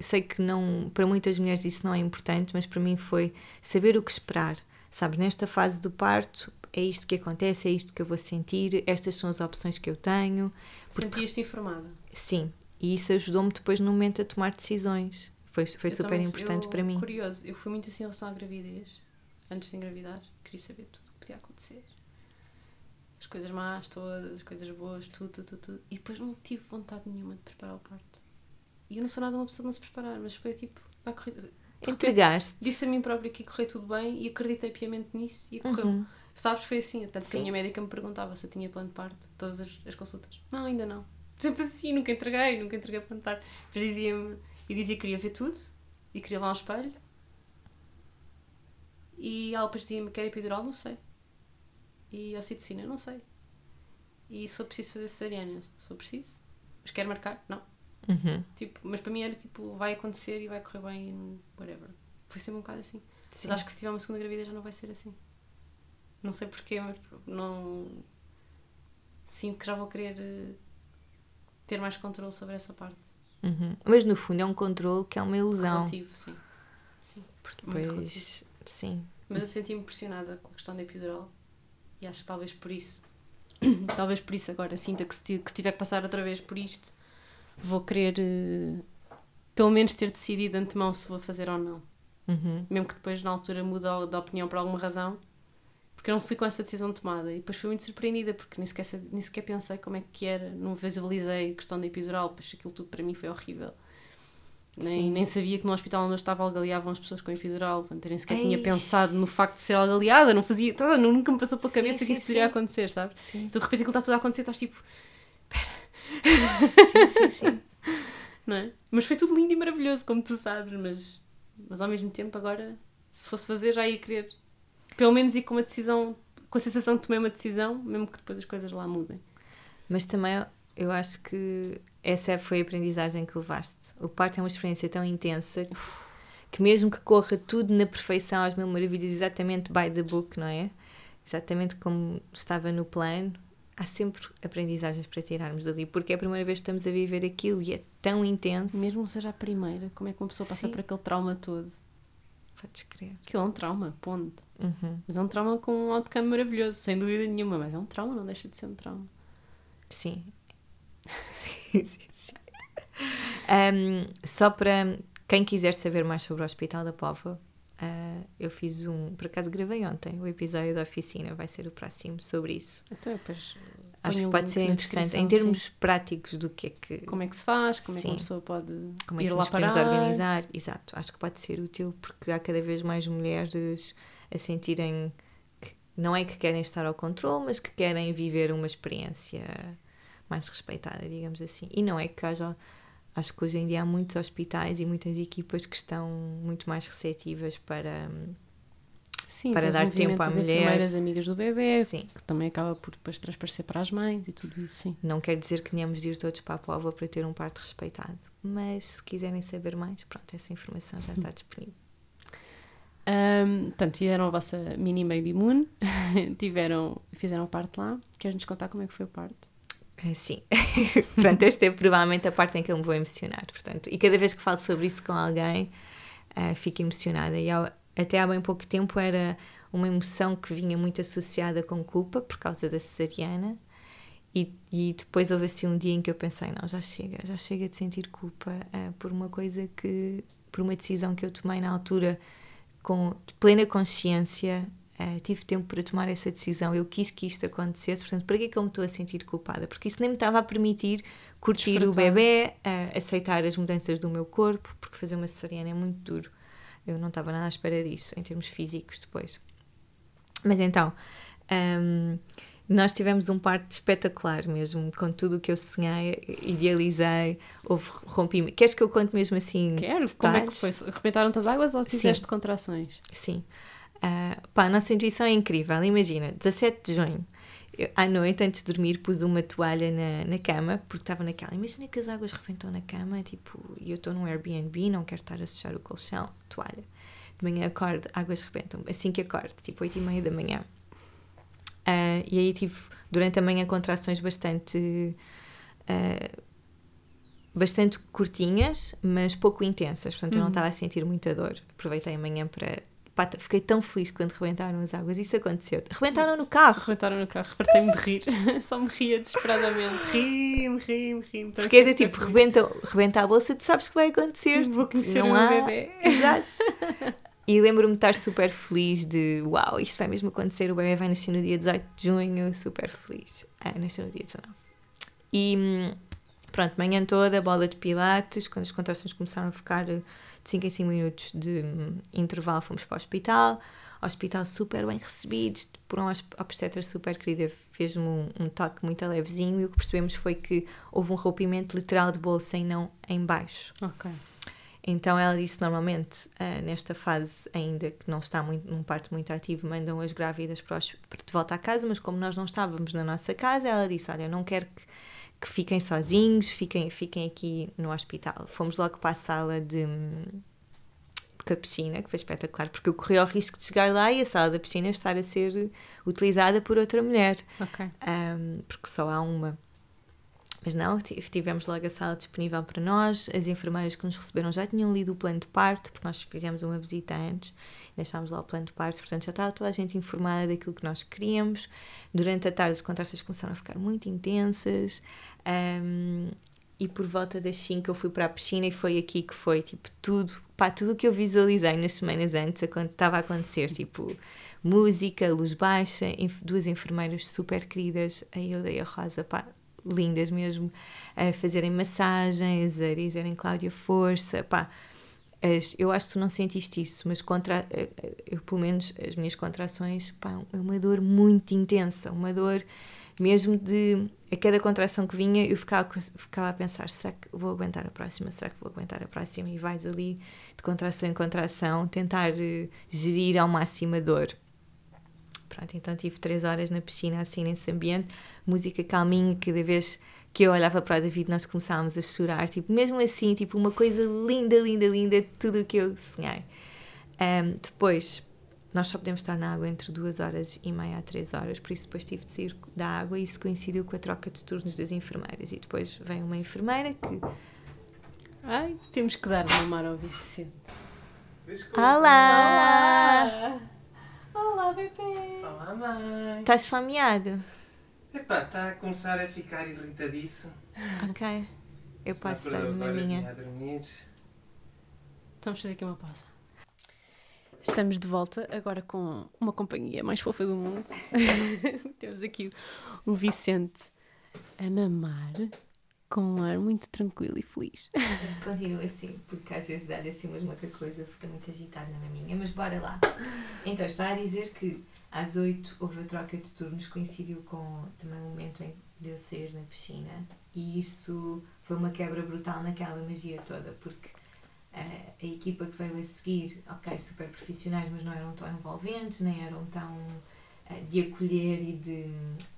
sei que não, para muitas mulheres isso não é importante, mas para mim foi saber o que esperar. Sabes, nesta fase do parto, é isto que acontece, é isto que eu vou sentir, estas são as opções que eu tenho. Sentias-te informada? Sim, e isso ajudou-me depois no momento a tomar decisões. Foi, foi super importante eu, para mim. Curioso, eu fui muito assim em relação à gravidez antes de engravidar, queria saber tudo o que podia acontecer. As coisas más todas, as coisas boas, tudo, tudo, tudo. E depois não tive vontade nenhuma de preparar o parto. E eu não sou nada uma pessoa de não se preparar, mas foi tipo, vai correr. Entregaste. Disse a mim própria que ia correr tudo bem e acreditei piamente nisso e correu. Uhum. Sabes, foi assim. Tanto que a minha médica me perguntava se eu tinha plano de parto, todas as, as consultas. Não, ainda não. Sempre assim, nunca entreguei, nunca entreguei plano de parto. Depois dizia-me, e dizia que queria ver tudo e queria lá um espelho e ela depois dizia-me: quer epidural? Não sei. E ocitocina? Não sei. E se for preciso fazer cesariana? Se for preciso. Mas quer marcar? Não. Uhum. Tipo, mas para mim era tipo: vai acontecer e vai correr bem, whatever. Foi sempre um bocado assim. Sim. Mas acho que se tiver uma segunda gravidez já não vai ser assim. Não sei porquê, mas não. Sinto que já vou querer eh, ter mais controle sobre essa parte. Uhum. Mas no fundo é um controle que é uma ilusão. Relativo, sim. Sim. Porque depois Sim. Mas eu senti-me impressionada com a questão da epidural e acho que talvez por isso, [coughs] talvez por isso agora sinta que se que tiver que passar outra vez por isto, vou querer uh, pelo menos ter decidido de antemão se vou fazer ou não. Uhum. Mesmo que depois na altura mude de opinião por alguma razão, porque eu não fui com essa decisão tomada e depois fui muito surpreendida porque nem sequer, nem sequer pensei como é que era, não visualizei a questão da epidural, pois aquilo tudo para mim foi horrível. Nem, nem sabia que no hospital onde eu estava algaleavam as pessoas com epidural, portanto, nem sequer Eish. tinha pensado no facto de ser algaleada, não fazia, tá, nunca me passou pela cabeça sim, que isso poderia acontecer, sabe? Sim. Então de repente aquilo está tudo a acontecer, estás tipo. Sim, sim, sim. [laughs] não é? Mas foi tudo lindo e maravilhoso, como tu sabes, mas, mas ao mesmo tempo agora, se fosse fazer, já ia querer, pelo menos ir com uma decisão, com a sensação de tomar uma decisão, mesmo que depois as coisas lá mudem. Mas também eu acho que essa foi a aprendizagem que levaste. O parto é uma experiência tão intensa que mesmo que corra tudo na perfeição às mil maravilhas, exatamente by the book, não é? Exatamente como estava no plano, há sempre aprendizagens para tirarmos dali, porque é a primeira vez que estamos a viver aquilo e é tão intenso. Mesmo seja a primeira, como é que uma pessoa passa Sim. por aquele trauma todo? Podes crer. Aquilo é um trauma, ponto. Uhum. Mas é um trauma com um outcome maravilhoso, sem dúvida nenhuma, mas é um trauma, não deixa de ser um trauma. Sim, [laughs] sim, sim, Um, só para quem quiser saber mais sobre o Hospital da Póvoa, uh, eu fiz um, por acaso gravei ontem o episódio da oficina, vai ser o próximo sobre isso. Então, depois Acho que pode ser interessante em termos sim. práticos do que é que Como é que se faz, como é que Sim. uma pessoa pode como é ir que lá nos podemos parar. organizar. Exato, acho que pode ser útil porque há cada vez mais mulheres a sentirem que não é que querem estar ao controle, mas que querem viver uma experiência mais respeitada, digamos assim. E não é que haja. Acho que hoje em dia há muitos hospitais e muitas equipas que estão muito mais receptivas para. Sim, para dar tempo à mulher. enfermeiras amigas do bebê, Sim, que também acaba por depois transparecer para as mães e tudo isso, sim. não quer dizer que tenhamos de ir todos para a Póvoa para ter um parto respeitado. Mas se quiserem saber mais, pronto, essa informação já está [laughs] disponível. Ahm, portanto, fizeram a vossa mini baby moon, [laughs] tiveram, fizeram o parto lá. Queres-nos contar como é que foi o parto? Ah, Sim. [laughs] Pronto, esta é provavelmente a parte em que eu me vou emocionar. Portanto, e cada vez que falo sobre isso com alguém, ah, fico emocionada. E ao- até há bem pouco tempo era uma emoção que vinha muito associada com culpa por causa da cesariana. E, e depois houve assim um dia em que eu pensei: não, já chega, já chega de sentir culpa ah, por uma coisa que, por uma decisão que eu tomei na altura com plena consciência. Ah, tive tempo para tomar essa decisão, eu quis que isto acontecesse, portanto, para que é que eu me estou a sentir culpada? Porque isso nem me estava a permitir curtir o Desfrutar. bebê, ah, aceitar as mudanças do meu corpo, porque fazer uma cesariana é muito duro. Eu não estava nada à espera disso, em termos físicos, depois. Mas então, hum, nós tivemos um parto espetacular mesmo, com tudo o que eu sonhei, idealizei, houve rompimento. Queres que eu conte mesmo assim? Quero. Como é que detalhes? foi? Arrebentaram-te as águas ou tiveste contrações? Sim. Ah, pá, a nossa intuição é incrível. Imagina, 17 de junho, eu, à noite, antes de dormir, pus uma toalha na, na cama, porque estava naquela. Imagina que as águas rebentam na cama, tipo, e eu estou num Airbnb, não quero estar a sujar o colchão, toalha. De manhã acordo, águas rebentam. Assim que acordo, tipo 8 e meia da manhã. Ah, e aí tive, durante a manhã, contrações bastante. ah, bastante curtinhas, mas pouco intensas. Portanto, eu não Uhum. estava a sentir muita dor. Aproveitei a manhã para. Pá, fiquei tão feliz quando rebentaram as águas. Isso aconteceu. Rebentaram no carro. Arrebentaram no carro, fartei-me de rir. [laughs] Só me ria desesperadamente. Ri-me, ri-me, ri-me. Porque do tipo, rebenta, rebenta a bolsa, tu sabes que vai acontecer. Vou tipo, conhecer não o há- bebê. Exato. [laughs] E lembro-me de estar super feliz de uau, isto vai mesmo acontecer, o bebê vai nascer no dia 18 de junho, super feliz. Ah, nasceu no dia 19. E hum, pronto, manhã toda, bola de pilates, quando as contrações começaram a ficar 5 em 5 minutos de hum, intervalo, fomos para o hospital. Hospital super bem recebidos, por um obs- obstetra super querida, fez-me um, um toque muito levezinho e o que percebemos foi que houve um rompimento literal de bolsa e não em baixo. Ok. Então ela disse normalmente ah, nesta fase ainda que não está muito, num parto muito ativo mandam as grávidas para os- para- de volta à casa, mas como nós não estávamos na nossa casa, ela disse, olha, eu não quero que, que fiquem sozinhos, fiquem, fiquem aqui no hospital. Fomos logo para a sala de com a piscina, que foi espetacular, porque eu corri ao risco de chegar lá e a sala da piscina estar a ser utilizada por outra mulher Ok. um, porque só há uma. Mas não, ti- tivemos logo a sala disponível para nós. As enfermeiras que nos receberam já tinham lido o plano de parto, porque nós fizemos uma visita antes, deixámos lá o plano de parto, portanto já estava toda a gente informada daquilo que nós queríamos. Durante a tarde as contrações começaram a ficar muito intensas. um, e por volta das 5 eu fui para a piscina e foi aqui que foi, tipo, tudo, pá, tudo o que eu visualizei nas semanas antes estava a acontecer, tipo, música, luz baixa, duas enfermeiras super queridas, a Hilda e a Rosa, pá, lindas mesmo, a fazerem massagens, a dizerem Cláudia força, pá. As- eu acho que tu não sentiste isso, mas contra, eh, eh, eu, pelo menos as minhas contrações, pá, é uma dor muito intensa, uma dor mesmo de a cada contração que vinha eu ficava, ficava a pensar, será que vou aguentar a próxima, será que vou aguentar a próxima? E vais ali de contração em contração tentar eh, gerir ao máximo a dor Pronto, então tive três horas na piscina, assim, nesse ambiente, música calminha, cada vez que eu olhava para o David nós começávamos a chorar, tipo, mesmo assim, tipo, uma coisa linda, linda, linda, tudo o que eu sonhei. Ahm, depois, nós só podemos estar na água entre duas horas e meia a três horas, por isso depois tive de sair da água e isso coincidiu com a troca de turnos das enfermeiras. E depois vem uma enfermeira que... Ai, temos que dar de mamar ao Vicente. Desculpa. Olá! Olá, bebê! Olá, mãe. Estás esfomeado? Epá, está a começar a ficar irritadiço. Ok. Eu Se passo acordou estar na minha. vinha a dormir. Vamos fazer aqui uma pausa. Estamos de volta agora com uma companhia mais fofa do mundo. [laughs] Temos aqui o Vicente a mamar com um ar muito tranquilo e feliz. [laughs] Continuo assim, porque às vezes dá-lhe assim umas muita coisa, fica muito agitado na maminha, mas bora lá. Então, está a dizer que às 8 houve a troca de turnos, coincidiu com também o momento em de eu sair na piscina, e isso foi uma quebra brutal naquela magia toda, porque eh, a equipa que veio a seguir, ok, super profissionais, mas não eram tão envolventes, nem eram tão eh, de acolher e de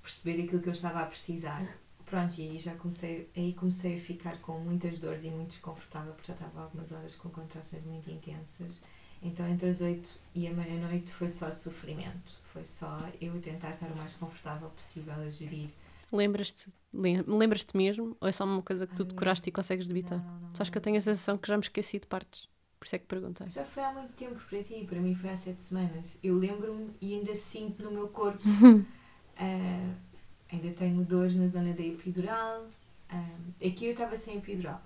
perceber aquilo que eu estava a precisar. Pronto, e aí já comecei, aí comecei a ficar com muitas dores e muito desconfortável, porque já estava algumas horas com contrações muito intensas. Então, entre as 8 e a meia-noite foi só sofrimento. Foi só eu tentar estar o mais confortável possível a gerir. Lembras-te lem- lembras-te mesmo? Ou é só uma coisa que tu Ai, decoraste e consegues debitar? Não, não, não, Sabes que eu tenho a sensação que já me esqueci de partes. Por isso é que perguntei. Já foi há muito tempo para ti, para mim foi há sete semanas. Eu lembro-me e ainda sinto no meu corpo. [laughs] Ah, ainda tenho dores na zona da epidural. Ah, aqui eu estava sem epidural.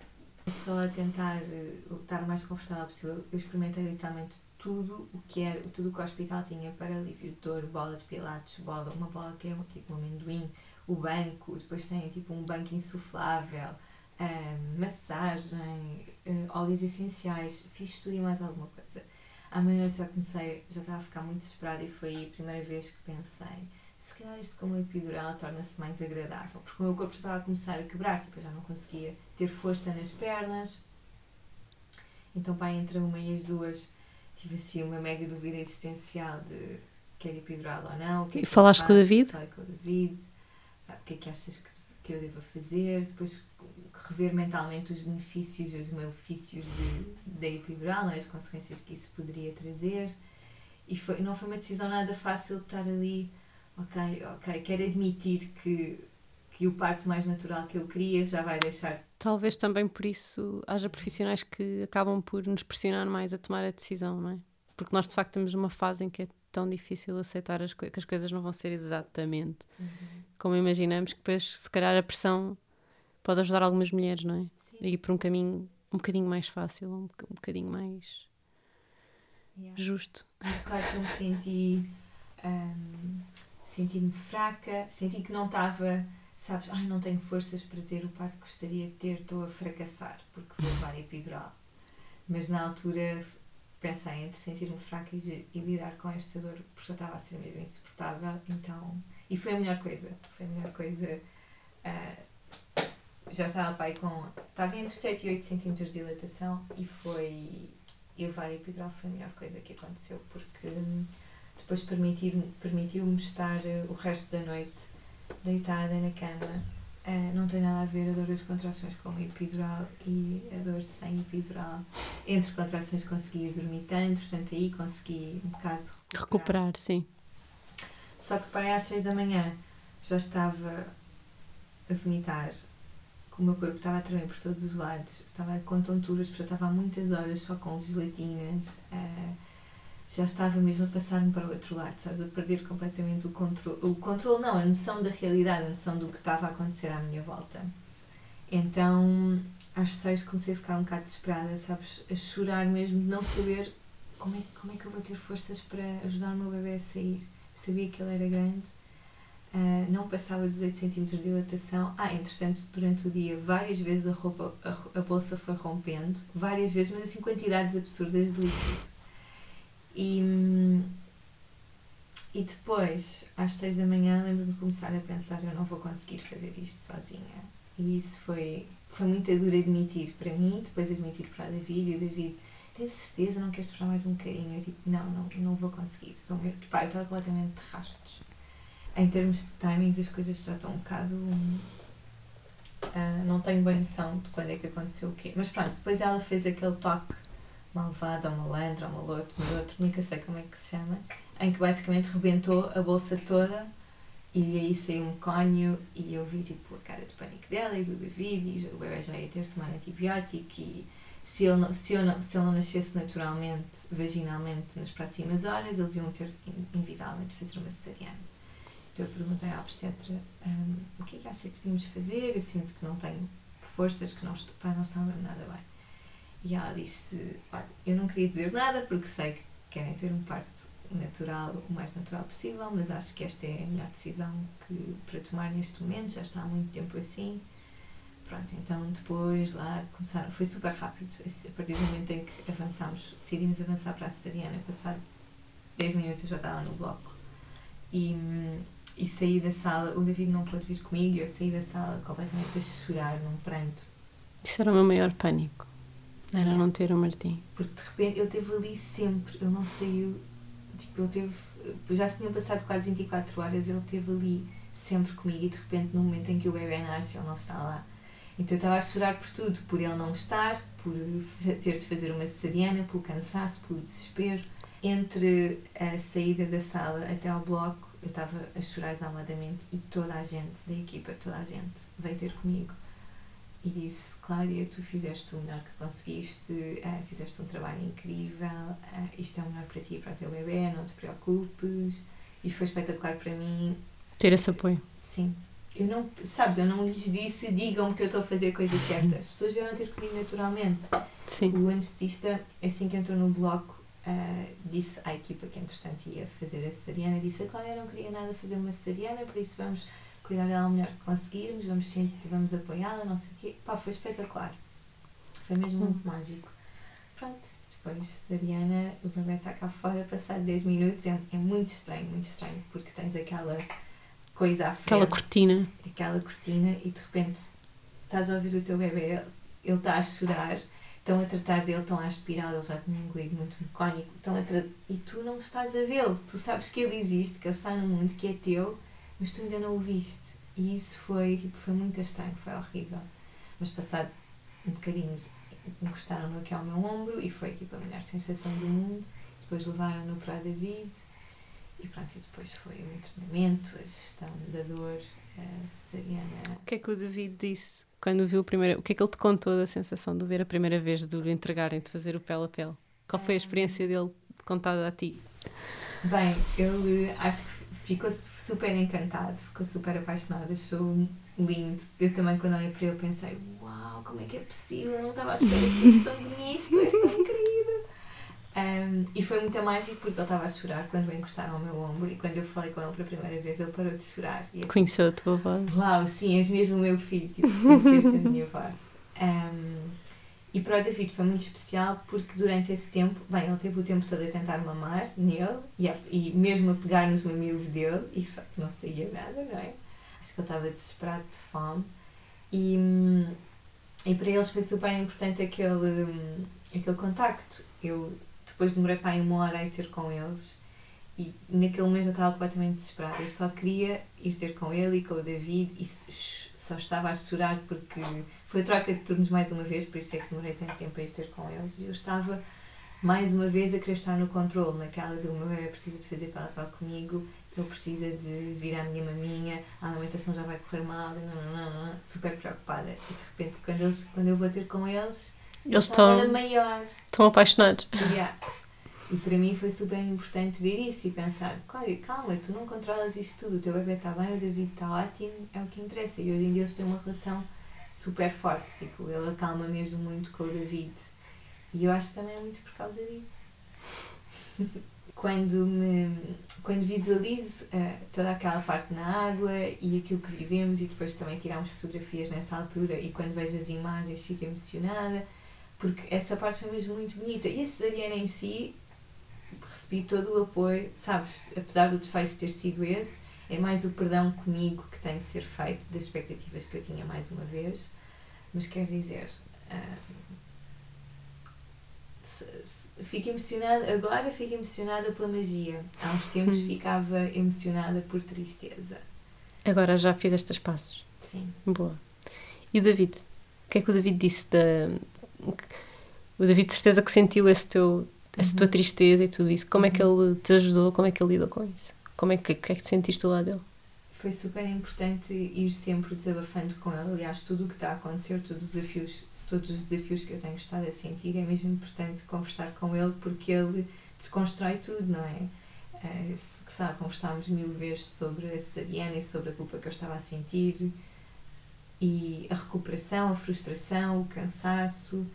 Só a tentar eh, estar o mais confortável possível. Eu experimentei literalmente tudo o que era, tudo o que o hospital tinha para alívio de dor, bola de pilates, bola, uma bola que é tipo um amendoim, o banco, depois tem tipo um banco insuflável, ah, massagem, eh, óleos essenciais, fiz tudo e mais alguma coisa. À meia-noite já comecei, já estava a ficar muito desesperada e foi a primeira vez que pensei se calhar isto como epidural torna-se mais agradável, porque o meu corpo já estava a começar a quebrar, tipo, eu já não conseguia ter força nas pernas. Então, pá, entre uma e as duas, tive assim uma mega dúvida existencial de quer epidural ou não. Que é E que falaste com o? David? Falei com o David. Ah, o que é que achas que, que eu devo fazer? Depois rever mentalmente os benefícios e os malefícios da epidural, é? as consequências que isso poderia trazer. E foi, não foi uma decisão nada fácil de estar ali, ok, ok, quero admitir que, que o parto mais natural que eu queria já vai deixar. Talvez também por isso haja profissionais que acabam por nos pressionar mais a tomar a decisão, não é? Porque nós de facto estamos numa fase em que é tão difícil aceitar as que as coisas não vão ser exatamente como imaginamos, que depois se calhar a pressão pode ajudar algumas mulheres, não é? Sim. A ir por um caminho um bocadinho mais fácil, um, um bocadinho mais Yeah. justo. Claro que eu me senti. hum, senti-me fraca, senti que não estava, sabes, ai, não tenho forças para ter o parto que gostaria de ter, estou a fracassar porque vou levar epidural. Mas na altura pensei entre sentir-me fraca e, e lidar com esta dor, porque já estava a ser mesmo insuportável, então. E foi a melhor coisa, foi a melhor coisa. ah, já estava pai com. Estava entre 7 e 8 centímetros de dilatação e foi. E levar a epidural foi a melhor coisa que aconteceu, porque depois permitiu-me estar eh, o resto da noite deitada na cama. Ah, não tem nada a ver a dor das contrações com epidural e a dor sem epidural. Entre contrações consegui dormir tanto, portanto aí consegui um bocado Recuperar, sim. só que para aí às 6 da manhã já estava a vomitar, o meu corpo estava a tremer por todos os lados, estava com tonturas, porque eu estava há muitas horas só com gelatinas, eh, já estava mesmo a passar-me para o outro lado, sabes? A perder completamente o controle. O controle não, a noção da realidade, a noção do que estava a acontecer à minha volta. Então, às 6 comecei a ficar um bocado desesperada, sabes? A chorar mesmo, de não saber como é, como é que eu vou ter forças para ajudar o meu bebê a sair sabia que ele era grande, ah, não passava dos 8 cm de dilatação. Ah, entretanto, durante o dia, várias vezes a, roupa, a, a bolsa foi rompendo, várias vezes, mas assim, quantidades absurdas de líquido. E, e depois, às 6 da manhã, lembro-me de começar a pensar: eu não vou conseguir fazer isto sozinha. E isso foi, foi muito duro admitir para mim, depois admitir para a David, e o David tens certeza, não queres esperar mais um bocadinho? Eu tipo, não, não, não vou conseguir. Estou, mesmo- pá, eu estava completamente de rastos. Em termos de timings, as coisas já estão um bocado. ah, não tenho bem noção de quando é que aconteceu o quê. Mas pronto, depois ela fez aquele toque malvado, ou malandro, ou maloto, maroto, nunca sei como é que se chama, em que basicamente rebentou a bolsa toda e aí saiu um cónio e eu vi tipo a cara de pânico dela e do David e o bebê já ia ter de tomar antibiótico e se ele, não, se, eu não, se ele não nascesse naturalmente, vaginalmente, nas próximas horas, eles iam ter in- inevitavelmente fazer uma cesariana. Então eu perguntei à obstetra hum, o que é que acha que devíamos fazer, eu sinto que não tenho forças, que não, est- pá, não estava nada bem. E ela disse, olha, eu não queria dizer nada porque sei que querem ter um parto natural, o mais natural possível, mas acho que esta é a melhor decisão que, para tomar neste momento, já está há muito tempo assim. Pronto, então depois lá começaram, foi super rápido, a partir do momento em que avançámos, decidimos avançar para a cesariana, passado 10 minutos eu já estava no bloco. E, e saí da sala, o David não pôde vir comigo, eu saí da sala completamente a chorar, num pranto, Isso era o meu maior pânico. Era não ter o Martim. porque de repente ele esteve ali sempre, ele não saiu, tipo, ele teve, já se tinham passado quase 24 horas, ele esteve ali sempre comigo e de repente no momento em que o bebê nasce ele não está lá. Então eu estava a chorar por tudo, por ele não estar, por ter de fazer uma cesariana, pelo cansaço, pelo desespero. Entre a saída da sala até ao bloco, eu estava a chorar desalmadamente e toda a gente da equipa, toda a gente, veio ter comigo e disse: Cláudia, tu fizeste o melhor que conseguiste, eh, fizeste um trabalho incrível, eh, isto é o melhor para ti e para o teu bebê, não te preocupes. E foi espetacular para mim, Ter esse apoio. sim. Eu não, sabes, eu não lhes disse, digam-me que eu estou a fazer a coisa certa. As pessoas vieram ter comigo naturalmente. Sim. O anestesista, assim que entrou no bloco, ah, disse à equipa que entretanto ia fazer a cesariana, disse a Cláudia não queria nada fazer uma cesariana, por isso vamos cuidar dela o melhor que conseguirmos, vamos, sempre, vamos apoiá-la, não sei o quê. Pá, foi espetacular. Foi mesmo muito mágico. Pronto, depois cesariana, o bebê está cá fora, passado 10 minutos, é, é muito estranho, muito estranho, porque tens aquela coisa à frente Aquela cortina. aquela cortina e de repente estás a ouvir o teu bebê, ele está a chorar, estão a tratar dele, estão a aspirá-lo, ele já tinha engolido muito mecânico, estão a tra- e tu não estás a vê-lo, tu sabes que ele existe, que ele está no mundo, que é teu, mas tu ainda não o viste. E isso foi, tipo, foi muito estranho, foi horrível. Mas passado um bocadinho, encostaram-no aqui ao meu ombro e foi tipo a melhor sensação do mundo. Depois levaram-no para a David e pronto, e depois foi o treinamento, a gestão da dor, a cesariana. O que é que o David disse quando viu a primeira... O que é que ele te contou da sensação de ver a primeira vez de lhe entregarem, de fazer o pele a pele? Qual foi a experiência dele contada a ti? Bem, ele acho que ficou su- super encantado, ficou super apaixonado, achou lindo. Eu também, quando olhei para ele, pensei: Uau, como é que é possível? Eu não estava à espera que fosse tão bonito, tu és tão querido. Um, e foi muito mágico porque ele estava a chorar quando me encostaram ao meu ombro e quando eu falei com ele pela primeira vez, ele parou de chorar. Eu Conheceu a tua voz? Uau, sim, és mesmo o meu filho, tipo, conheceste a minha voz. Um, e para o David foi muito especial porque durante esse tempo, bem, ele teve o tempo todo a tentar mamar nele e, a- e mesmo a pegar nos mamilos dele, e só que não saía nada, não é? Acho que ele estava desesperado de fome. E, e para eles foi super importante aquele, hum, aquele contacto. Eu depois demorei para aí uma hora a ir ter com eles e naquele momento eu estava completamente desesperada. Eu só queria ir ter com ele e com o David e só estava a chorar porque foi troca de turnos mais uma vez, por isso é que demorei tanto tempo a ir ter com eles. E eu estava mais uma vez a querer estar no controle, naquela de o meu bebê precisa de fazer pela pela comigo, ele precisa de vir à minha maminha, a alimentação já vai correr mal, não, não, não, não, super preocupada. E de repente, quando, eles, quando eu vou ter com eles, Eles estão, maior. estão apaixonados. Yeah. E para mim foi super importante ver isso e pensar, claro, calma, tu não controlas isto tudo, o teu bebê está bem, o David está ótimo, é o que interessa. E hoje em dia eles têm uma relação super forte, tipo, ele acalma mesmo muito com o David. E eu acho que também é muito por causa disso. [laughs] quando, me, quando visualizo eh, toda aquela parte na água e aquilo que vivemos e depois também tiramos fotografias nessa altura e quando vejo as imagens fico emocionada porque essa parte foi mesmo muito bonita. E a cesariana em si, recebi todo o apoio, sabes? Apesar do desfecho ter sido esse, é mais o perdão comigo que tem de ser feito das expectativas que eu tinha mais uma vez. Mas quer dizer, se- fico emocionada, agora fico emocionada pela magia. Há uns tempos Hum. ficava emocionada por tristeza. Agora já fiz estes passos. Sim. Boa. E o David? O que é que o David disse da. O David de certeza que sentiu esse teu, essa tua Uhum. tristeza e tudo isso. Como é que Uhum. ele te ajudou? Como é que ele lidou com isso? Como é que, que é que te sentiste do lado dele? foi super importante ir sempre desabafando com ele. Aliás, tudo o que está a acontecer, todos os desafios, todos os desafios que eu tenho estado a sentir, é mesmo importante conversar com ele porque ele desconstrói tudo, não é? Eh, se, sabe, conversámos mil vezes sobre a cesariana e sobre a culpa que eu estava a sentir. e a recuperação, a frustração, o cansaço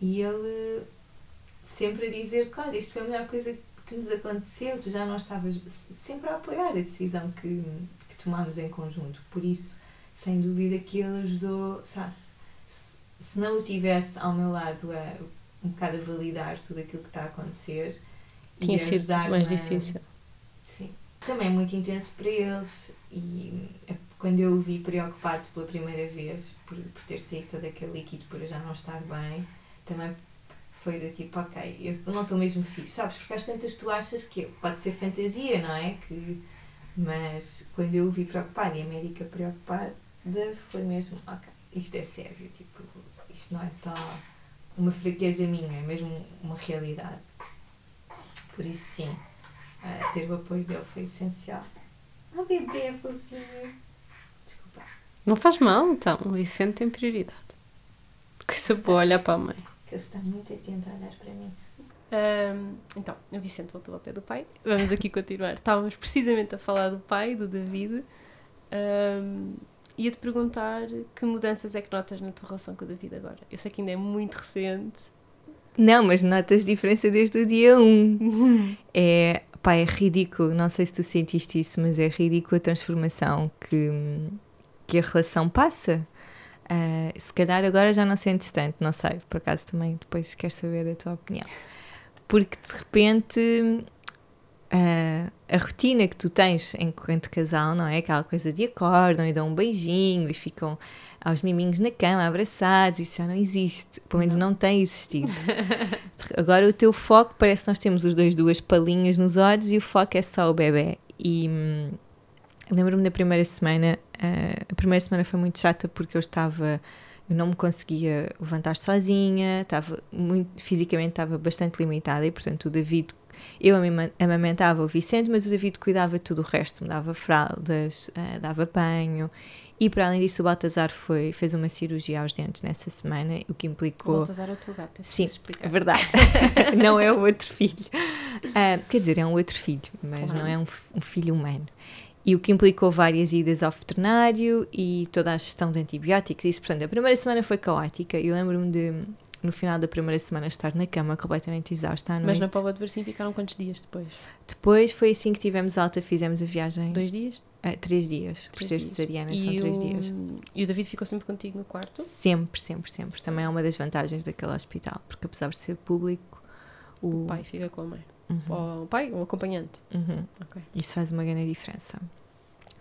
e ele sempre a dizer, claro, isto foi a melhor coisa que nos aconteceu, tu já não estavas sempre a apoiar a decisão que, que tomámos em conjunto, por isso, sem dúvida que ele ajudou, sabe, se, se não o tivesse ao meu lado a um bocado a validar tudo aquilo que está a acontecer Tinha sido mais difícil. Sim. Também muito intenso para eles e é quando eu o vi preocupado pela primeira vez por, por ter saído todo aquele líquido por eu já não estar bem, também foi do tipo, ok, eu não estou mesmo fixe, sabes? Porque às tantas tu achas que pode ser fantasia, não é? Que, mas quando eu o vi preocupado e a médica preocupada, foi mesmo, ok, isto é sério, tipo, isto não é só uma fraqueza minha, é mesmo uma realidade. Por isso sim, ah, ter o apoio dele foi essencial. Oh bebê, fofinho. Desculpa. Não faz mal, então. O Vicente tem prioridade. Coisa boa olhar para a mãe. Que ele está muito atento a olhar para mim. Ahm, então, o Vicente voltou ao pé do pai. Vamos aqui continuar. Estávamos precisamente a falar do pai, do David. Ahm, Ia-te perguntar que mudanças é que notas na tua relação com o David agora. Eu sei que ainda é muito recente. Não, mas notas diferença desde o dia 1. [laughs] É, pá, é ridículo. Não sei se tu sentiste isso, mas é ridículo a transformação que, que a relação passa. Ah, se calhar agora já não sentes tanto, não sei. Por acaso também depois quero saber a tua opinião. Porque de repente ah, a rotina que tu tens enquanto casal, não é? Aquela coisa de acordam e dão um beijinho e ficam aos miminhos na cama, abraçados, isso já não existe. Pelo menos não, tem existido. [laughs] Agora o teu foco, parece que nós temos os dois duas palinhas nos olhos e o foco é só o bebê. E hum, lembro-me da primeira semana, ah, a primeira semana foi muito chata porque eu estava, eu não me conseguia levantar sozinha, estava muito, fisicamente estava bastante limitada e portanto o David, eu amamentava o Vicente, mas o David cuidava de tudo o resto, me dava fraldas, ah, dava banho e para além disso o Baltazar foi, fez uma cirurgia aos dentes nessa semana, o que O implicou... Baltazar é o teu gato, é Sim, explicar. é verdade. [laughs] não é o outro filho. Ah, quer dizer, é um outro filho, mas Claro. não é um, um filho humano. E o que implicou várias idas ao veterinário e toda a gestão de antibióticos. Isso, portanto, a primeira semana foi caótica. Eu lembro-me de, no final da primeira semana, estar na cama completamente exausta à noite. Mas na Póvoa de Varzim ficaram quantos dias depois? Depois foi assim que tivemos alta, fizemos a viagem. Dois dias? ah, três dias. Por Três ser dias. cesariana, são três o- dias. E o David ficou sempre contigo no quarto? Sempre, sempre, sempre. Também é uma das vantagens daquele hospital, porque apesar de ser público, o, O pai fica com a mãe. Uhum. Ou o pai, o acompanhante. Uhum. Ok. Isso faz uma grande diferença.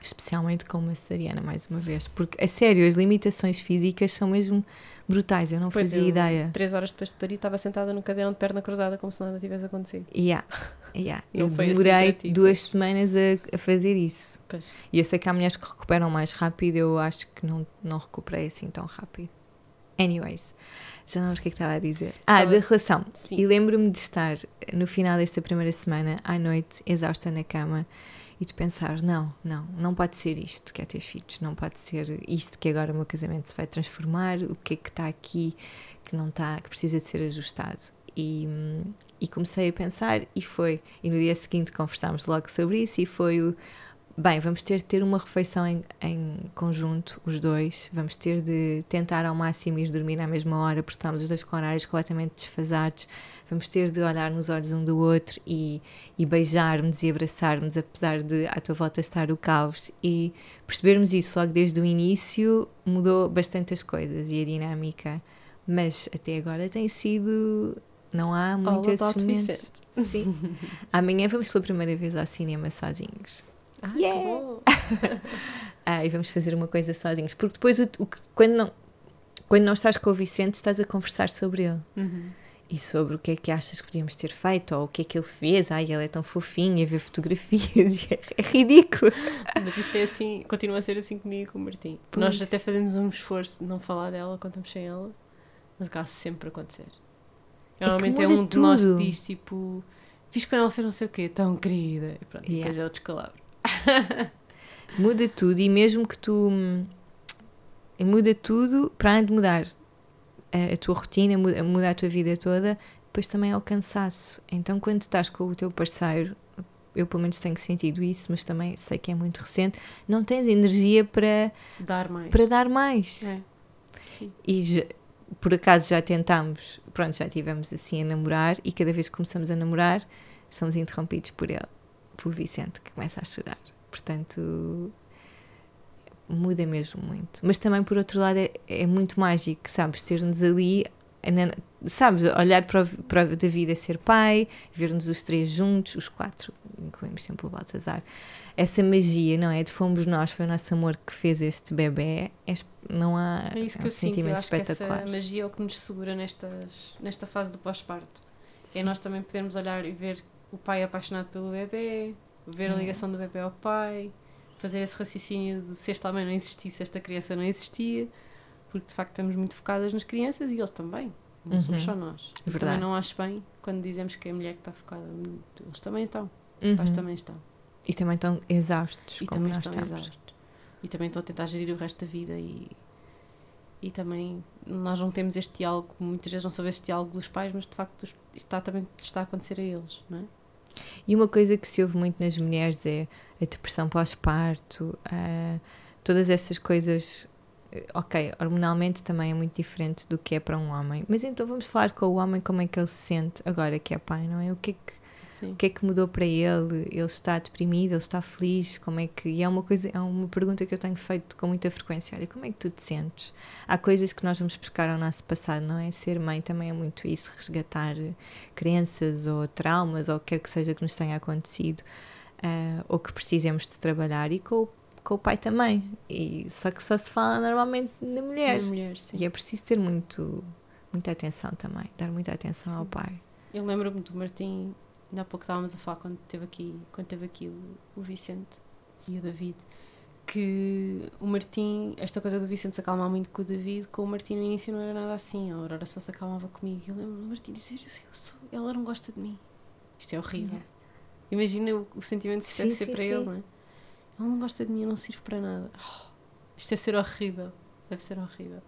Especialmente com uma cesariana, mais uma vez. Porque, a sério, as limitações físicas são mesmo brutais. Eu não Pois fazia eu, ideia. Três horas depois de parir, estava sentada no cadeirão de perna cruzada como se nada tivesse acontecido. Yeah. [laughs] Yeah. Eu assim demorei ti, duas semanas a, a fazer isso. Pois. E eu sei que há mulheres que recuperam mais rápido. Eu acho que não, não recuperei assim tão rápido. Anyways, já não lembro o que é que estava a dizer. Ah, Estava- da relação. Sim. E lembro-me de estar no final dessa primeira semana, à noite, exausta na cama, e de pensar: não, não, não pode ser isto que é ter filhos, não pode ser isto que agora o meu casamento se vai transformar, o que é que está aqui que não está, que precisa de ser ajustado. E, hum, e comecei a pensar, e foi, e no dia seguinte conversámos logo sobre isso, e foi o. Bem, vamos ter de ter uma refeição em, em conjunto, os dois. Vamos ter de tentar ao máximo ir dormir à mesma hora, porque estamos os dois com horários completamente desfasados. Vamos ter de olhar nos olhos um do outro e, e beijar-nos e abraçar-nos, apesar de à tua volta estar o caos. E percebermos isso logo desde o início mudou bastante as coisas e a dinâmica. Mas até agora tem sido. Não há muito esses momentos. Sim. [laughs] Amanhã vamos pela primeira vez ao cinema sozinhos. Ah, Yeah. [laughs] Ah, e vamos fazer uma coisa sozinhos. Porque depois, o, o quando, não, quando não estás com o Vicente, estás a conversar sobre ele. Uhum. E sobre o que é que achas que podíamos ter feito, ou o que é que ele fez. Ai, ele é tão fofinho, a ver fotografias. [laughs] e é, é ridículo. Mas isso é assim, continua a ser assim comigo e com o Martim. Pois. Nós até fazemos um esforço de não falar dela quando estamos sem ela, mas acaba sempre a acontecer. Normalmente é, um de nós tudo. que diz tipo, fiz quando ela fez não sei o quê, tão querida. E pronto, e Yeah. depois é o descalabro. [laughs] Muda tudo, e mesmo que tu. Muda tudo, para além de mudar a, a tua rotina, muda, muda a tua vida toda, depois também é o cansaço. Então, quando estás com o teu parceiro, eu pelo menos tenho sentido isso, mas também sei que é muito recente, não tens energia para, Dar mais. para dar mais. É. E já- por acaso já tentámos, pronto, já estivemos assim a namorar e cada vez que começamos a namorar somos interrompidos por ele, pelo Vicente, que começa a chorar. Portanto, muda mesmo muito. Mas também, por outro lado, é, é muito mágico, sabes? Ter-nos ali, sabes? Olhar para, o- para o David a ser pai, ver-nos os três juntos, os quatro, incluímos sempre o Baltazar. Essa magia, não é? De fomos nós, foi o nosso amor que fez este bebê. É es- não há É isso é que um eu sinto. Eu sentimento acho que essa espetacular. magia é o que nos segura nestas, nesta fase do pós-parto. É nós também podermos olhar e ver o pai apaixonado pelo bebê, ver a É. ligação do bebê ao pai, fazer esse raciocínio de se esta mãe não existisse, esta criança não existia, porque de facto estamos muito focadas nas crianças e eles também. Não somos Uhum. só nós. É verdade. também não acho bem quando dizemos que é a mulher que está focada. Eles também estão. Os pais Uhum. também estão. E também estão exaustos, E como também nós estão estamos. exaustos. E também estão a tentar gerir o resto da vida e, e também nós não temos este diálogo, muitas vezes não sabemos este diálogo dos pais, mas de facto isto está, também está a acontecer a eles, não é? E uma coisa que se ouve muito nas mulheres é a depressão pós-parto, ah, todas essas coisas. eh, Ok, hormonalmente também é muito diferente do que é para um homem, mas então vamos falar com o homem como é que ele se sente agora que é pai, não é? O que é que, Sim. o que, é que mudou para ele? Ele está deprimido, ele está feliz? Como é que. E é uma, coisa, é uma pergunta que eu tenho feito com muita frequência: olha, como é que tu te sentes? Há coisas que nós vamos buscar ao nosso passado, não é? Ser mãe também é muito isso, resgatar crenças ou traumas ou o que quer que seja que nos tenha acontecido ah, ou que precisemos de trabalhar e com o, com o pai também. E, só que só se fala normalmente na mulher. Na mulher. E é preciso ter muito, muita atenção também, dar muita atenção ao Sim. pai. Eu lembro-me do Martim, ainda há pouco estávamos a falar quando teve aqui, quando teve aqui o, o Vicente e o David, que o Martim, esta coisa do Vicente se acalmar muito com o David, com o Martim no início não era nada assim, a Aurora só se acalmava comigo. Eu lembro do Martim dizer, eu sou, ela não gosta de mim. Isto é horrível. Imagina o, o sentimento que isso Sim, deve ser sim, para sim. ele, não é? Ela não gosta de mim, eu não sirvo para nada. Oh, isto deve ser horrível. Deve ser horrível.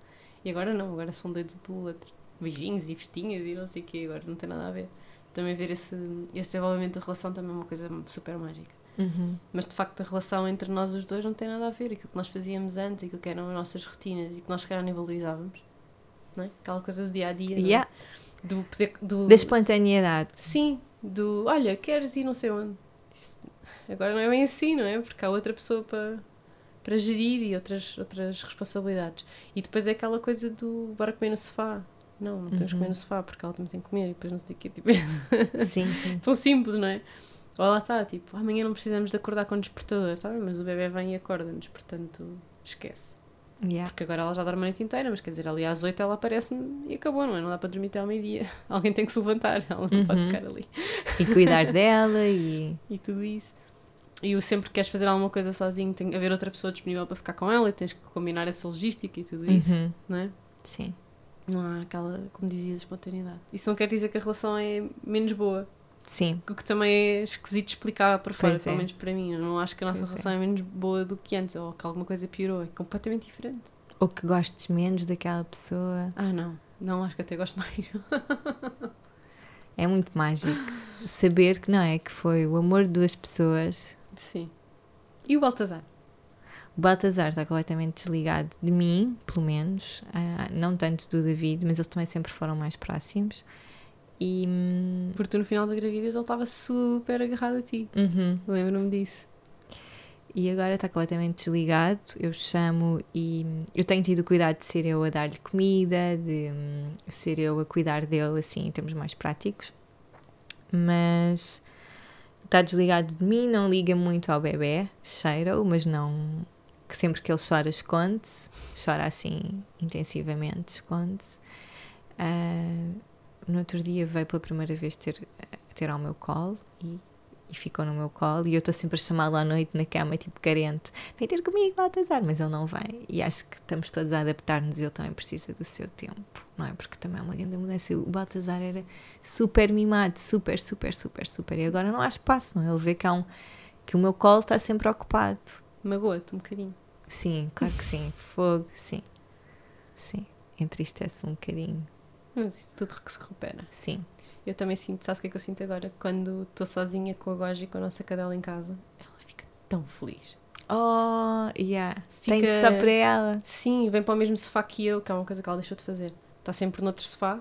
E agora não, agora são doidos um pelo outro. Beijinhos e festinhas e não sei o quê, agora não tem nada a ver. Também ver esse, esse desenvolvimento da relação também é uma coisa super mágica. Uhum. Mas de facto a relação entre nós os dois não tem nada a ver. Aquilo que nós fazíamos antes, aquilo que eram as nossas rotinas e que nós se calhar nem valorizávamos. Não é? Aquela coisa do dia a dia. é? Yeah. Do poder. Do, Da espontaneidade. Sim, do olha, queres ir não sei onde. Isso- agora não é bem assim, não é? Porque há outra pessoa para, para gerir e outras, outras responsabilidades. E depois é aquela coisa do bora comer no sofá. Não, não podemos Uhum. comer no sofá porque ela também tem que comer e depois não sei o quê. Tipo, [laughs] Sim, sim. tão simples, não é? Ou lá está, tipo, amanhã não precisamos de acordar com o despertador, tá? Mas o bebê vem e acorda-nos, portanto, esquece. Yeah. Porque agora ela já dorme a noite inteira, mas quer dizer, ali às 8 ela aparece-me e acabou, não é? Não dá para dormir até ao meio-dia. [laughs] Alguém tem que se levantar, ela não pode Uhum. ficar ali. E cuidar [laughs] dela e. E tudo isso. E o sempre que queres fazer alguma coisa sozinho, tem que haver outra pessoa disponível para ficar com ela e tens que combinar essa logística e tudo isso, Uhum. não é? Sim. Não há aquela, como dizias, espontaneidade. Isso não quer dizer que a relação é menos boa. Sim. O que também é esquisito explicar por fora, Pois pelo é. menos para mim. Eu não acho que a nossa Pois é. relação é. menos boa do que antes ou que alguma coisa piorou. É completamente diferente. Ou que gostes menos daquela pessoa. Ah, não. Não, acho que até gosto mais. É muito mágico. Saber que não é, que foi o amor de duas pessoas. Sim. E o Baltazar? O Baltazar está completamente desligado de mim, pelo menos. ah, não tanto do David, mas eles também sempre foram mais próximos. E. hum, Porque tu no final da gravidez ele estava super agarrado a ti. uhum. Lembro-me disso. E agora está completamente desligado. Eu chamo e eu tenho tido cuidado de ser eu a dar-lhe comida, de hum, ser eu a cuidar dele, assim, em termos mais práticos. Mas está desligado de mim, não liga muito ao bebê, cheira-o, mas não. Que sempre que ele chora, esconde-se. Chora assim intensivamente, esconde-se. Ah, no outro dia veio pela primeira vez ter, ter ao meu colo e e ficou no meu colo e eu estou sempre a chamá-lo à noite na cama, tipo carente, vem ter comigo, Baltazar, mas ele não vem e acho que estamos todos a adaptar-nos e ele também precisa do seu tempo, não é? Porque também é uma grande mudança. O Baltazar era super mimado, super, super, super, super e agora não há espaço, não é? Ele vê que, há um, que o meu colo está sempre ocupado. Magoa-te um bocadinho. Sim, claro que sim, [laughs] fogo, sim, sim, entristece-me um bocadinho, Mas isso tudo que se recupera. sim. Eu também sinto, sabes o que é que eu sinto agora? Quando estou sozinha com a Goja e com a nossa cadela em casa, ela fica tão feliz. Oh, yeah. Tem Fica- só para ela. Sim, vem para o mesmo sofá que eu, que é uma coisa que ela deixou de fazer. Está sempre noutro sofá.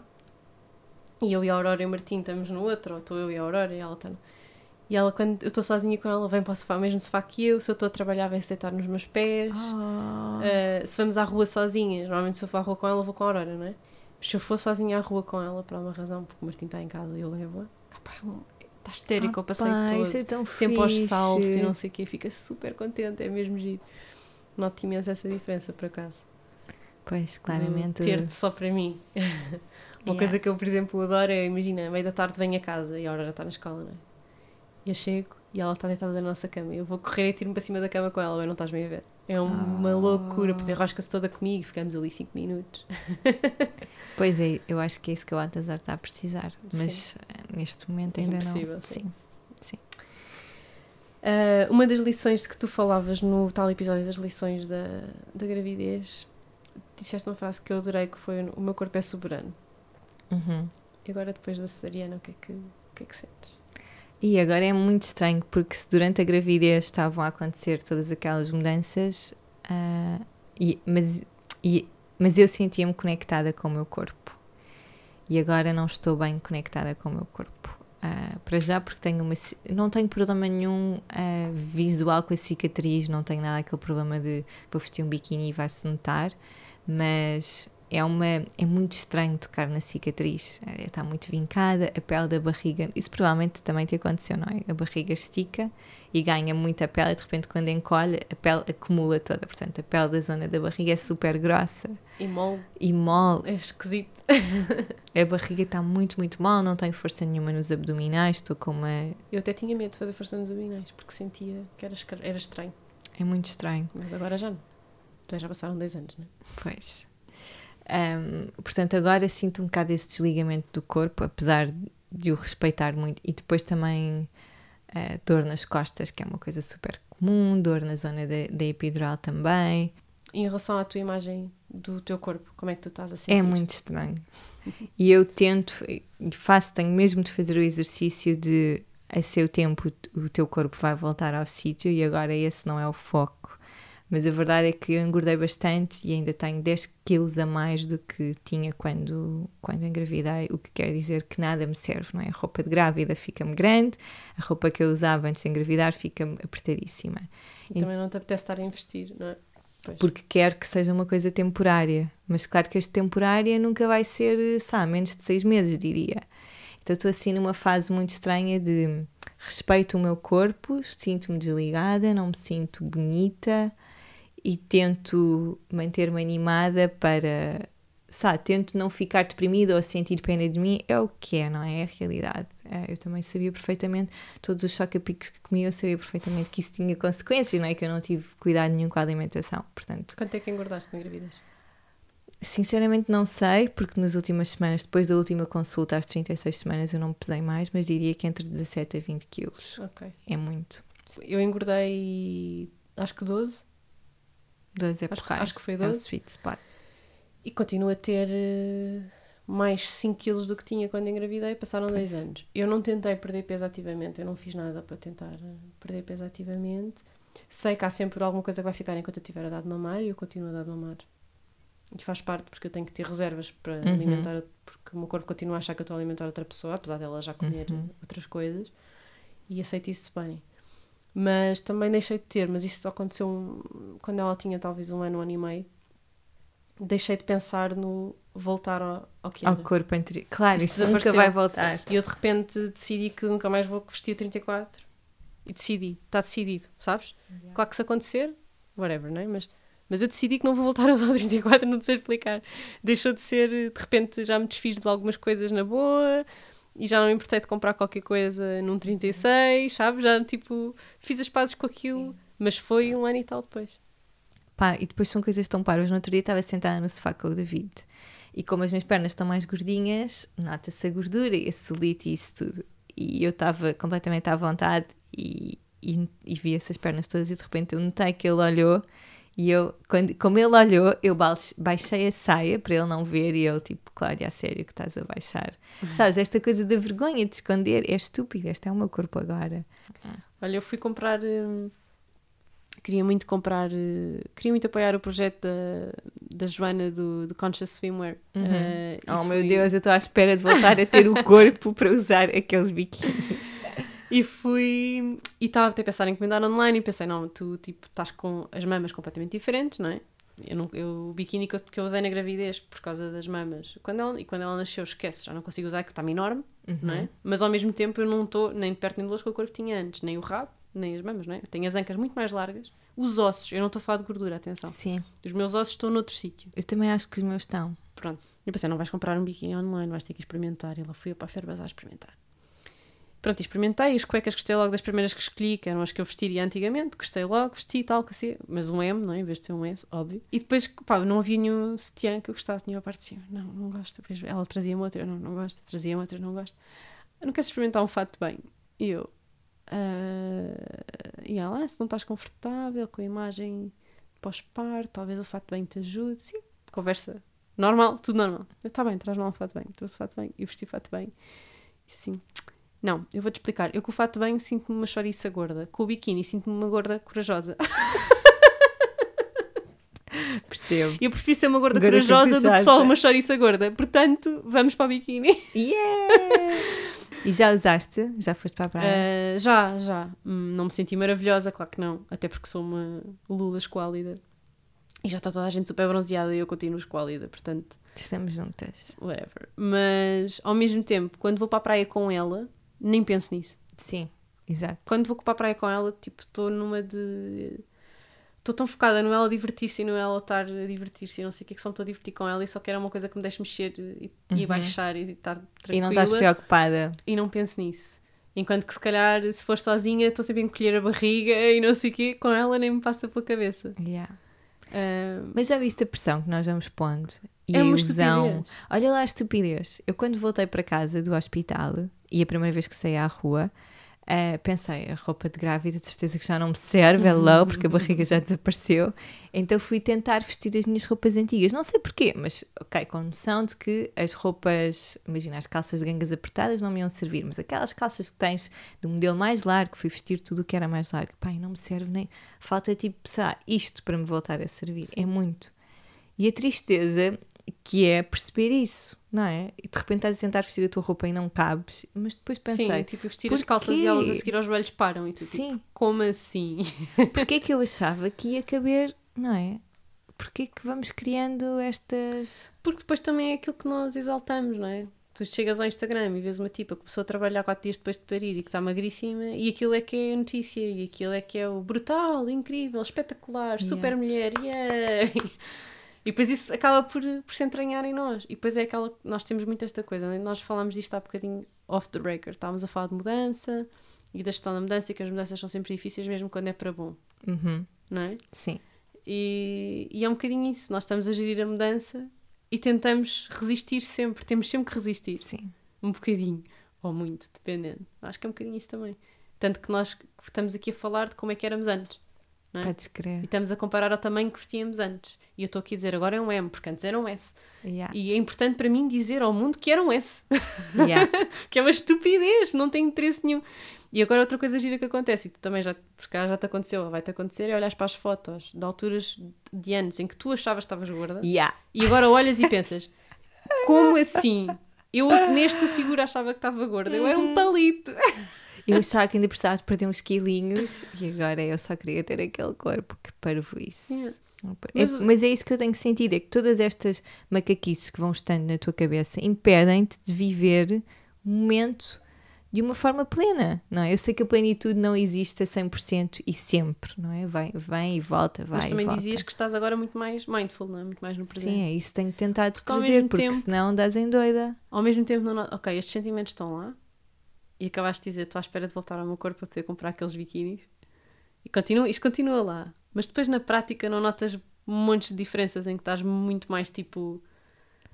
E eu e a Aurora e o Martim estamos no outro, ou estou eu e a Aurora e ela está no... E ela, quando eu estou sozinha com ela, vem para o sofá, mesmo sofá que eu. Se eu estou a trabalhar, vem se deitar nos meus pés. Oh. Uh, se vamos à rua sozinhas, normalmente se eu for à rua com ela, vou com a Aurora, não é? Mas se eu for sozinha à rua com ela, por alguma razão, porque o Martim está em casa e eu levo-a, ah pá, é está histérico, eu passei Pá, todo. é tão sempre aos fixe. saltos e não sei o quê, fica super contente, é mesmo giro. Noto imenso essa diferença, por acaso. Pois, claramente. Ter-te só para mim. [laughs] Uma Yeah. coisa que eu, por exemplo, adoro é, imagina, meio da tarde venho a casa e a Aurora está na escola, não é? Eu chego e ela está deitada na nossa cama. Eu vou correr e tiro-me para cima da cama com ela, bem, não estás bem a ver. É uma Ah. loucura, pois enrosca-se toda comigo, ficamos ali 5 minutos. [laughs] Pois é, eu acho que é isso que o Atazar está a precisar. Mas eh, neste momento É ainda impossível, não. sim. Sim. Ah, uma das lições que tu falavas no tal episódio das lições da, da gravidez, disseste uma frase que eu adorei, que foi o meu corpo é soberano. Uhum. E agora, depois da cesariana, o que é que, o que, é que sentes? E agora é muito estranho porque se durante a gravidez estavam a acontecer todas aquelas mudanças, ah, e- mas, e- mas eu sentia-me conectada com o meu corpo. E agora não estou bem conectada com o meu corpo. Ah, para já porque tenho uma, não tenho problema nenhum ah, visual com a cicatriz, não tenho nada aquele problema de vou vestir um biquíni e vai-se notar, mas é, uma, é muito estranho tocar na cicatriz. Eh, Está muito vincada, a pele da barriga. Isso provavelmente também te aconteceu, não é? A barriga estica e ganha muita pele e de repente quando encolhe a pele acumula toda. Portanto, a pele da zona da barriga é super grossa E mole e mole. é esquisito. A barriga está muito, muito mal, não tenho força nenhuma nos abdominais, estou com uma. Eu até tinha medo de fazer força nos abdominais, porque sentia que era, era estranho. É muito estranho. Mas agora já não. Então já passaram 10 anos, não é? Pois. Ahm, portanto, agora sinto um bocado esse desligamento do corpo, apesar de o respeitar muito. E depois também ah, dor nas costas, que é uma coisa super comum, dor na zona da, epidural também. Em relação à tua imagem do teu corpo, como é que tu estás a sentir? É muito estranho. E eu tento, e faço, tenho mesmo de fazer o exercício de a seu tempo o teu corpo vai voltar ao sítio e agora esse não é o foco. Mas a verdade é que eu engordei bastante e ainda tenho 10 quilos a mais do que tinha quando, quando engravidei, o que quer dizer que nada me serve, não é? A roupa de grávida fica-me grande, a roupa que eu usava antes de engravidar fica-me apertadíssima. E também não te apetece estar a investir, não é? Pois. porque quero que seja uma coisa temporária. Mas claro que este temporária nunca vai ser, sabe, menos de seis meses, diria. Então estou assim numa fase muito estranha de respeito o meu corpo, sinto-me desligada, não me sinto bonita e tento manter-me animada para, sabe, tento não ficar deprimida ou sentir pena de mim, é o que é, não é? É a realidade. É, eu também sabia perfeitamente, todos os choca-picos que comia, eu sabia perfeitamente que isso tinha consequências, não é? Que eu não tive cuidado nenhum com a alimentação. Portanto, Quanto é que engordaste na gravidez? sinceramente não sei, porque nas últimas semanas, depois da última consulta, às 36 semanas, eu não pesei mais, mas diria que entre 17 a 20 quilos. Ok. É muito. Eu engordei, acho que 12, 12 é Acho- acho que foi É o 12. sweet spot. e continuo a ter eh, mais 5 quilos do que tinha quando engravidei, passaram Pois. 2 anos. Eu não tentei perder peso ativamente, eu não fiz nada para tentar eh, perder peso ativamente. Sei que há sempre alguma coisa que vai ficar enquanto eu tiver a dar de mamar e eu continuo a dar de mamar. E faz parte porque eu tenho que ter reservas para Uhum. alimentar, porque o meu corpo continua a achar que eu estou a alimentar outra pessoa, apesar dela já comer Uhum. outras coisas, e aceito isso bem. Mas também deixei de ter, mas isso só aconteceu um- quando ela tinha talvez um ano, um ano e meio. Deixei de pensar no voltar ao, ao que Ao era. corpo anterior. Claro, Isso isso nunca vai voltar. E eu de repente decidi que nunca mais vou vestir o 34. E decidi, está decidido, sabes? Claro que se acontecer, whatever, não é? Mas, mas eu decidi que não vou voltar [laughs] a usar o 34, não sei explicar. Deixou de ser, de repente já me desfiz de algumas coisas na boa e já não me importei de comprar qualquer coisa num 36, sabes? Já tipo, fiz as pazes com aquilo, mas foi um ano e tal depois. Pá, e depois são coisas tão parvas. No outro dia estava sentada no sofá com o David e como as minhas pernas estão mais gordinhas, nota-se a gordura e a celulite e isso tudo. E eu estava completamente à vontade e, e, e vi essas pernas todas e de repente eu notei que ele olhou E eu, quando, como ele olhou, eu baix- baixei a saia para ele não ver e ele, tipo, Cláudia, a sério que estás a baixar. Sabes, esta coisa da vergonha de esconder é estúpida. Este é o meu corpo agora. Olha, eu fui comprar. hum, queria muito comprar. eh, queria muito apoiar o projeto da, da Joana do, do Conscious Swimwear. Eh, e Oh meu fui- Deus, eu estou à espera de voltar a ter o [laughs] corpo para usar aqueles biquínis. E fui. E estava até a pensar em encomendar online e pensei, não, tu tipo estás com as mamas completamente diferentes, não é? Eu não, eu, o biquíni que eu, que eu usei na gravidez por causa das mamas, quando ela, e quando ela nasceu, esquece, já não consigo usar, que está-me enorme, não é? Mas ao mesmo tempo eu não estou nem de perto nem de longe com o corpo que tinha antes, nem o rabo, nem as mamas, não é? Eu tenho as ancas muito mais largas, os ossos, eu não estou a falar de gordura, atenção, Sim, os meus ossos estão noutro sítio, eu também acho que os meus estão. pronto. Eu pensei, não vais comprar um biquíni online, vais ter que experimentar. E ela foi para a Ferbas a experimentar. Pronto, experimentei. As cuecas gostei logo das primeiras que escolhi, que eram as que eu vestiria antigamente. Gostei logo, vesti tal, que assim, mas um M, não é? Em vez de ser um S, óbvio. E depois, pá, não havia nenhum sutiã que eu gostasse, nenhuma parte de cima. Não, não gosto. Depois ela trazia-me outra, eu não, não gosto. Trazia-me outra, eu não gosto. Eu não quero experimentar um fato bem. E eu, ah, e ela, ah, se não estás confortável com a imagem pós-parto, talvez o fato bem te ajude. Sim, conversa normal, tudo normal. Está bem, traz lá um fato bem. Trouxe fato bem. Eu vesti fato bem. E não, eu vou-te explicar. Eu com o fato de bem sinto-me uma chouriça gorda. Com o biquíni sinto-me uma gorda corajosa. [laughs] Percebo. Eu prefiro ser uma gorda Gorda corajosa do que só uma chouriça gorda. Portanto, vamos para o biquíni. Yeah! e já usaste? Já foste para a praia? Ah, já, já. Hum, não me senti maravilhosa, claro que não. Até porque sou uma lula esquálida. E já está toda a gente super bronzeada e eu continuo esquálida, portanto, Estamos juntas. whatever. Mas, ao mesmo tempo, quando vou para a praia com ela, nem penso nisso. Sim, exato. Quando vou para a praia com ela, tipo, estou numa de. Estou tão focada no ela divertir-se e no ela estar a divertir-se e não sei o que, que só estou a divertir com ela e só quero uma coisa que me deixe mexer e, e baixar e estar tranquila. E não estás preocupada. e não penso nisso. Enquanto que se calhar, se for sozinha, estou sempre a encolher a barriga e não sei o quê, com ela nem me passa pela cabeça. Yeah. Ah, Mas já viste a pressão que nós vamos pondo? E É a uma ilusão. Olha lá a estupidez. Eu quando voltei para casa do hospital e a primeira vez que saí à rua, ah, pensei, a roupa de grávida de certeza que já não me serve, hello, porque a barriga já desapareceu. Então fui tentar vestir as minhas roupas antigas. Não sei porquê, mas ok, com noção de que as roupas, imagina, as calças de gangas apertadas não me iam servir, mas aquelas calças que tens do modelo mais largo, fui vestir tudo o que era mais largo. Pai, não me serve nem. Falta tipo, sei lá, isto para me voltar a servir. É muito. E a tristeza que é perceber isso, não é? E de repente estás a tentar vestir a tua roupa e não cabes, mas depois pensei, sim, tipo, vestir as porquê? calças e elas a seguir aos joelhos param e tu, tipo, sim, como assim? [laughs] porque é que eu achava que ia caber, não é? Porquê que vamos criando estas. Porque depois também é aquilo que nós exaltamos, não é? Tu chegas ao Instagram e vês uma tipa que começou a trabalhar quatro dias depois de parir e que está magríssima e aquilo é que é a notícia e aquilo é que é o brutal, incrível, espetacular, super mulher, yay! [laughs] E depois isso acaba por, por se entranhar em nós. E depois é aquela. Nós temos muito esta coisa, né? nós falámos disto há bocadinho off the record. Estávamos a falar de mudança e da gestão da mudança e que as mudanças são sempre difíceis, mesmo quando é para bom, Uhum, não é? sim, E, e é um bocadinho isso. Nós estamos a gerir a mudança e tentamos resistir sempre. Temos sempre que resistir. sim. Um bocadinho. Ou muito, dependendo. Acho que é um bocadinho isso também. Tanto que nós estamos aqui a falar de como é que éramos antes. Não é? Podes E crer. estamos a comparar ao tamanho que vestíamos antes. E eu estou aqui a dizer agora é um M, porque antes era um S. Yeah. E é importante para mim dizer ao mundo que era um S. Yeah. [laughs] que é uma estupidez, não tem interesse nenhum. E agora outra coisa gira que acontece, e tu também já, porque já te aconteceu, vai-te acontecer, é olhas para as fotos de alturas de anos em que tu achavas que estavas gorda Yeah. e agora olhas e pensas, como assim? Eu nesta figura achava que estava gorda, eu era um palito. Eu achava que ainda precisava de perder uns quilinhos e agora eu só queria ter aquele corpo que parvo isso. Yeah. Mas, Mas- mas é isso que eu tenho sentido, é que todas estas macaquices que vão estando na tua cabeça impedem-te de viver o momento de uma forma plena, não é? Eu sei que a plenitude não existe a 100% e sempre, não é? Vai, vem e volta, vai Mas também volta. dizias que estás agora muito mais mindful, não é? Muito mais no presente. Sim, é isso que tenho tentado Porque ao trazer, porque tempo- senão dás em doida. Ao mesmo tempo, não, ok, estes sentimentos estão lá e acabaste de dizer, estou à espera de voltar ao meu corpo para poder comprar aqueles biquínis e continua, isto continua lá. Mas depois na prática não notas montes de diferenças em que estás muito mais tipo.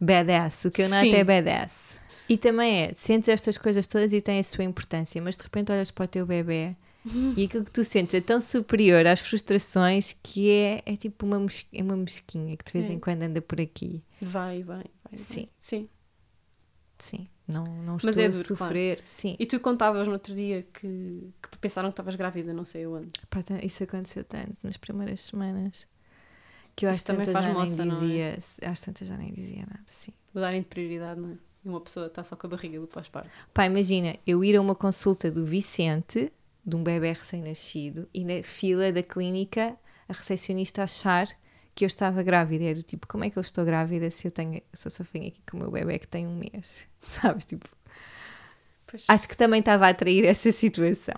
Badass, o que eu noto Sim. é badass. E também é, sentes estas coisas todas e tem a sua importância, mas de repente olhas para o teu bebê [laughs] E aquilo que tu sentes é tão superior às frustrações que é, é tipo uma, mos- é uma mosquinha que de vez É. em quando anda por aqui. Vai, vai, vai. vai. Sim. Sim. Não, não Mas estou é a duro, claro. sofrer. Sim, E tu contavas no outro dia que, que pensaram que estavas grávida, não sei onde. Pá, tá- isso aconteceu tanto nas primeiras semanas que eu às também tantas já moça, nem é? dizia, às tantas já nem dizia nada, sim. Darem de prioridade, não é? E uma pessoa está só com a barriga do pós-parto. Pá, imagina, eu ir a uma consulta do Vicente, de um bebê recém-nascido, e na fila da clínica a recepcionista achar que eu estava grávida. É do tipo, como é que eu estou grávida se eu tenho, se eu só venho aqui com o meu bebê que tem um mês? [laughs] Sabes? Tipo, Pois. acho que também estava a atrair essa situação.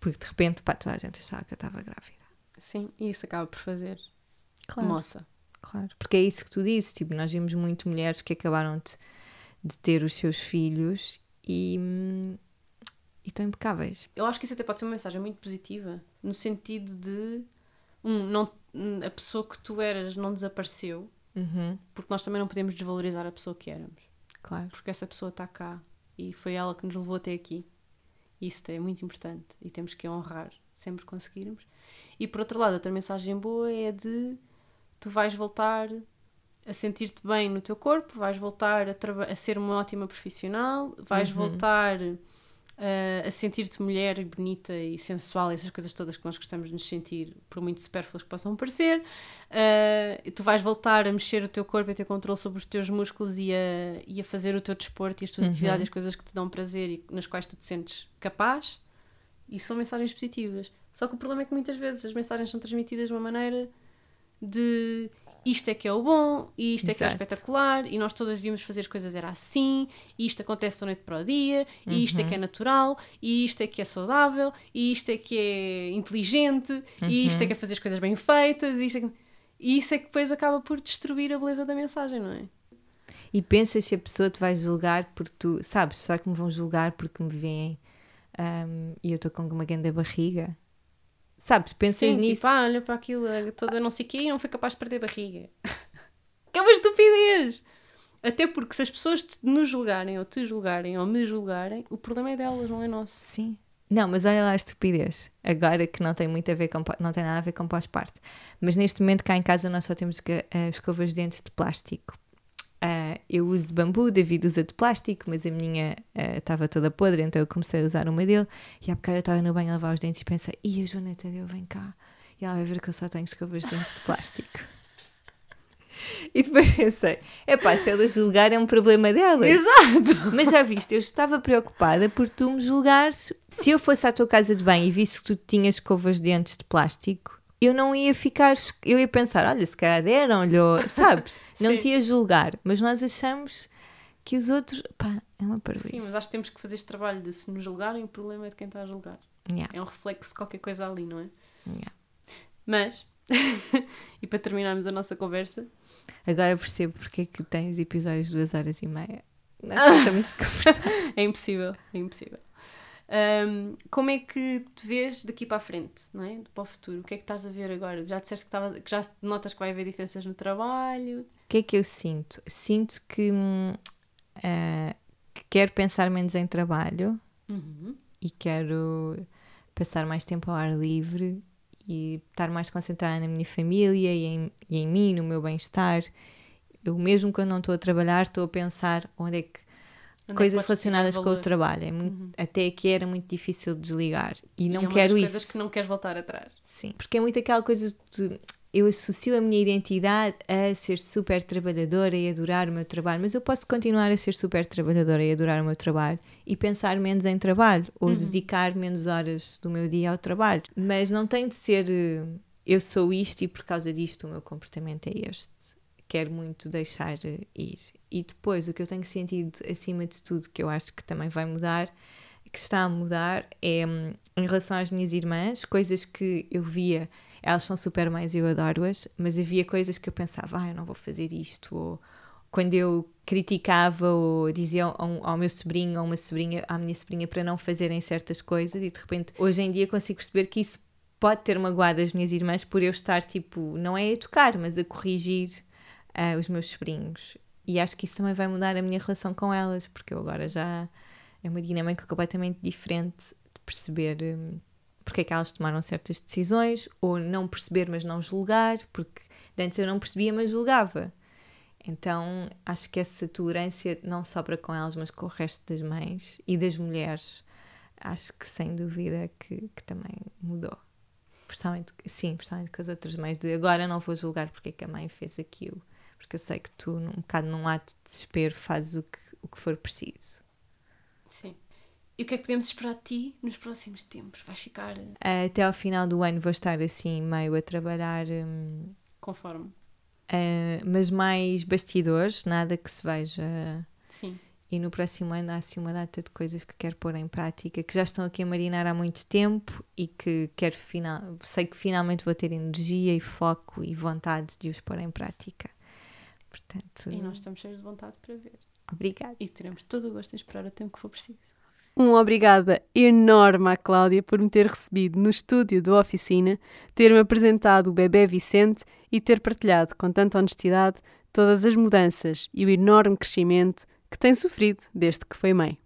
Porque de repente, pá, toda a gente achava que eu estava grávida. Sim, e isso acaba por fazer Claro. moça. Claro, porque é isso que tu dizes, tipo, nós vimos muito mulheres que acabaram de, de ter os seus filhos e, e estão impecáveis. Eu acho que isso até pode ser uma mensagem muito positiva, no sentido de um, não, a pessoa que tu eras não desapareceu, Uhum, porque nós também não podemos desvalorizar a pessoa que éramos, claro. porque essa pessoa está cá e foi ela que nos levou até aqui. Isso é muito importante e temos que honrar sempre conseguirmos. E por outro lado, outra mensagem boa é de tu vais voltar a sentir-te bem no teu corpo, vais voltar a, a ser uma ótima profissional, vais Uhum. voltar uh, a sentir-te mulher e bonita e sensual, essas coisas todas que nós gostamos de nos sentir, por muito supérfluas que possam parecer. Uh, tu vais voltar a mexer o teu corpo e a ter controle sobre os teus músculos e a, e a fazer o teu desporto e as tuas Uhum. atividades as coisas que te dão prazer e nas quais tu te sentes capaz. E são mensagens positivas. Só que o problema é que muitas vezes as mensagens são transmitidas de uma maneira de isto é que é o bom, e isto é que é o Exato. espetacular, e nós todas devíamos fazer as coisas era assim, e isto acontece da noite para o dia, e isto é Uhum. que é natural, e isto é que é saudável, e isto é que é inteligente, e isto é Uhum. que é fazer as coisas bem feitas, e isto é que... E isso é que depois acaba por destruir a beleza da mensagem, não é? E pensas se a pessoa te vai julgar porque tu, sabes, será que me vão julgar porque me veem hum, e eu estou com uma grande barriga? Sabes, pensas Sim, nisso? tipo, ah, olha para aquilo, toda não sei o quê, e não foi capaz de perder barriga. [laughs] que é uma estupidez! Até porque se as pessoas nos julgarem, ou te julgarem, ou me julgarem, o problema é delas, não é nosso. Sim. Não, mas olha lá a estupidez. Agora que não tem muito a ver com não tem nada a ver com pós-parte. Mas neste momento cá em casa nós só temos eh, escovas de dentes de plástico. Ah, eu uso de bambu, David usa de plástico, mas a minha eh, estava toda podre, então eu comecei a usar uma dele. E há bocado eu estava no banho a lavar os dentes e pensei, e a Joana Tadeu vem cá. E ela vai ver que eu só tenho escovas de dentes de plástico. [laughs] e depois pensei, é pá, se ela julgar é um problema dela. Exato! Mas já viste, eu estava preocupada por tu me julgares. Se eu fosse à tua casa de banho e visse que tu tinhas escovas de dentes de plástico, eu não ia ficar. Eu ia pensar, olha, se calhar deram-lhe, ou- [laughs] sabes? Não te ia julgar. Mas nós achamos que os outros. pá, é uma parvoíce. Sim, mas acho que temos que fazer este trabalho de se nos julgarem, o problema é de quem está a julgar. Yeah, É um reflexo de qualquer coisa ali, não é? yeah. Mas, [laughs] e para terminarmos a nossa conversa, Agora percebo porque é que tens episódios de duas horas e meia. Nós [laughs] gostamos de conversar. é impossível, é impossível. Ahm, como é que te vês daqui para a frente, não é? Para o futuro? O que é que estás a ver agora? Já disseste que, estava, que já notas que vai haver diferenças no trabalho? O que é que eu sinto? Sinto que, ah, que quero pensar menos em trabalho. Uhum. e quero passar mais tempo ao ar livre e estar mais concentrada na minha família e em, e em mim, no meu bem-estar. Eu mesmo quando não estou a trabalhar, estou a pensar onde é que Onde é que coisas relacionadas com o trabalho. É muito- Uhum. Até aqui era muito difícil de desligar e E não é uma quero isso. coisas que não queres voltar atrás. Sim, porque é muito aquela coisa de eu associo a minha identidade a ser super trabalhadora e adorar o meu trabalho, mas eu posso continuar a ser super trabalhadora e adorar o meu trabalho e pensar menos em trabalho ou Uhum. dedicar menos horas do meu dia ao trabalho. Mas não tem de ser eh, eu sou isto e por causa disto o meu comportamento é este. Quero muito deixar ir. E depois o que eu tenho sentido acima de tudo, que eu acho que também vai mudar, que está a mudar é hum, em relação às minhas irmãs, coisas que eu via, elas são super mães e eu adoro-as, mas havia coisas que eu pensava, ah, eu não vou fazer isto, ou quando eu criticava ou dizia ao, ao meu sobrinho ou uma sobrinha, à minha sobrinha para não fazerem certas coisas e de repente hoje em dia consigo perceber que isso pode ter magoado as minhas irmãs por eu estar tipo, não é a educar, mas a corrigir ah, os meus sobrinhos. E acho que isso também vai mudar a minha relação com elas, porque eu agora já é uma dinâmica completamente diferente de perceber hum, porque é que elas tomaram certas decisões, ou não perceber, mas não julgar, porque antes eu não percebia, mas julgava. Então acho que essa tolerância não só para com elas, mas com o resto das mães e das mulheres, acho que sem dúvida que, que também mudou. Principalmente, sim, principalmente com as outras mães, de agora não vou julgar porque é que a mãe fez aquilo, porque eu sei que tu, num bocado num ato de desespero, fazes o que, o que for preciso. Sim. E o que é que podemos esperar de ti nos próximos tempos? Vais ficar Uh, Até ao final do ano vou estar assim meio a trabalhar, hum, conforme? uh, mas mais bastidores, nada que se veja. Sim. E no próximo ano há assim uma data de coisas que quero pôr em prática, que já estão aqui a marinar há muito tempo e que quero final, sei que finalmente vou ter energia e foco e vontade de os pôr em prática. Portanto, E nós estamos cheios de vontade para ver. obrigada. E teremos todo o gosto em esperar o tempo que for preciso. Um obrigada enorme à Cláudia por me ter recebido no estúdio da oficina, ter-me apresentado o bebê Vicente e ter partilhado com tanta honestidade todas as mudanças e o enorme crescimento que tem sofrido desde que foi mãe.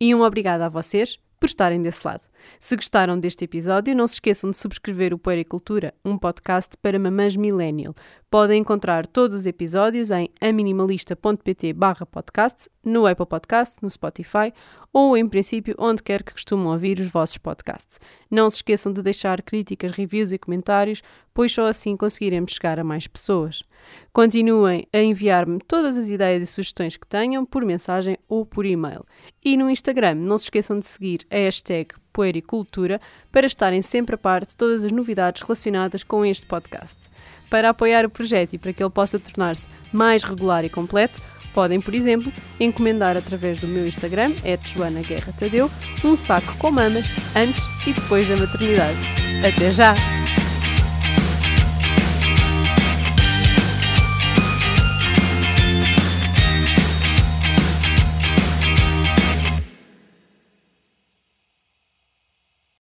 E um obrigado a vocês por estarem desse lado. Se gostaram deste episódio, não se esqueçam de subscrever o Puericultura, um podcast para mamães millennial. Podem encontrar todos os episódios em aminimalista.pt podcast, no Apple Podcast, no Spotify ou, em princípio, onde quer que costumam ouvir os vossos podcasts. Não se esqueçam de deixar críticas, reviews e comentários, pois só assim conseguiremos chegar a mais pessoas. Continuem a enviar-me todas as ideias e sugestões que tenham por mensagem ou por e-mail. E no Instagram, não se esqueçam de seguir a hashtag Puericultura para estarem sempre a par de todas as novidades relacionadas com este podcast. Para apoiar o projeto e para que ele possa tornar-se mais regular e completo, podem, por exemplo, encomendar através do meu Instagram, Joana Guerra Tadeu, um saco com mamas antes e depois da maternidade. Até já!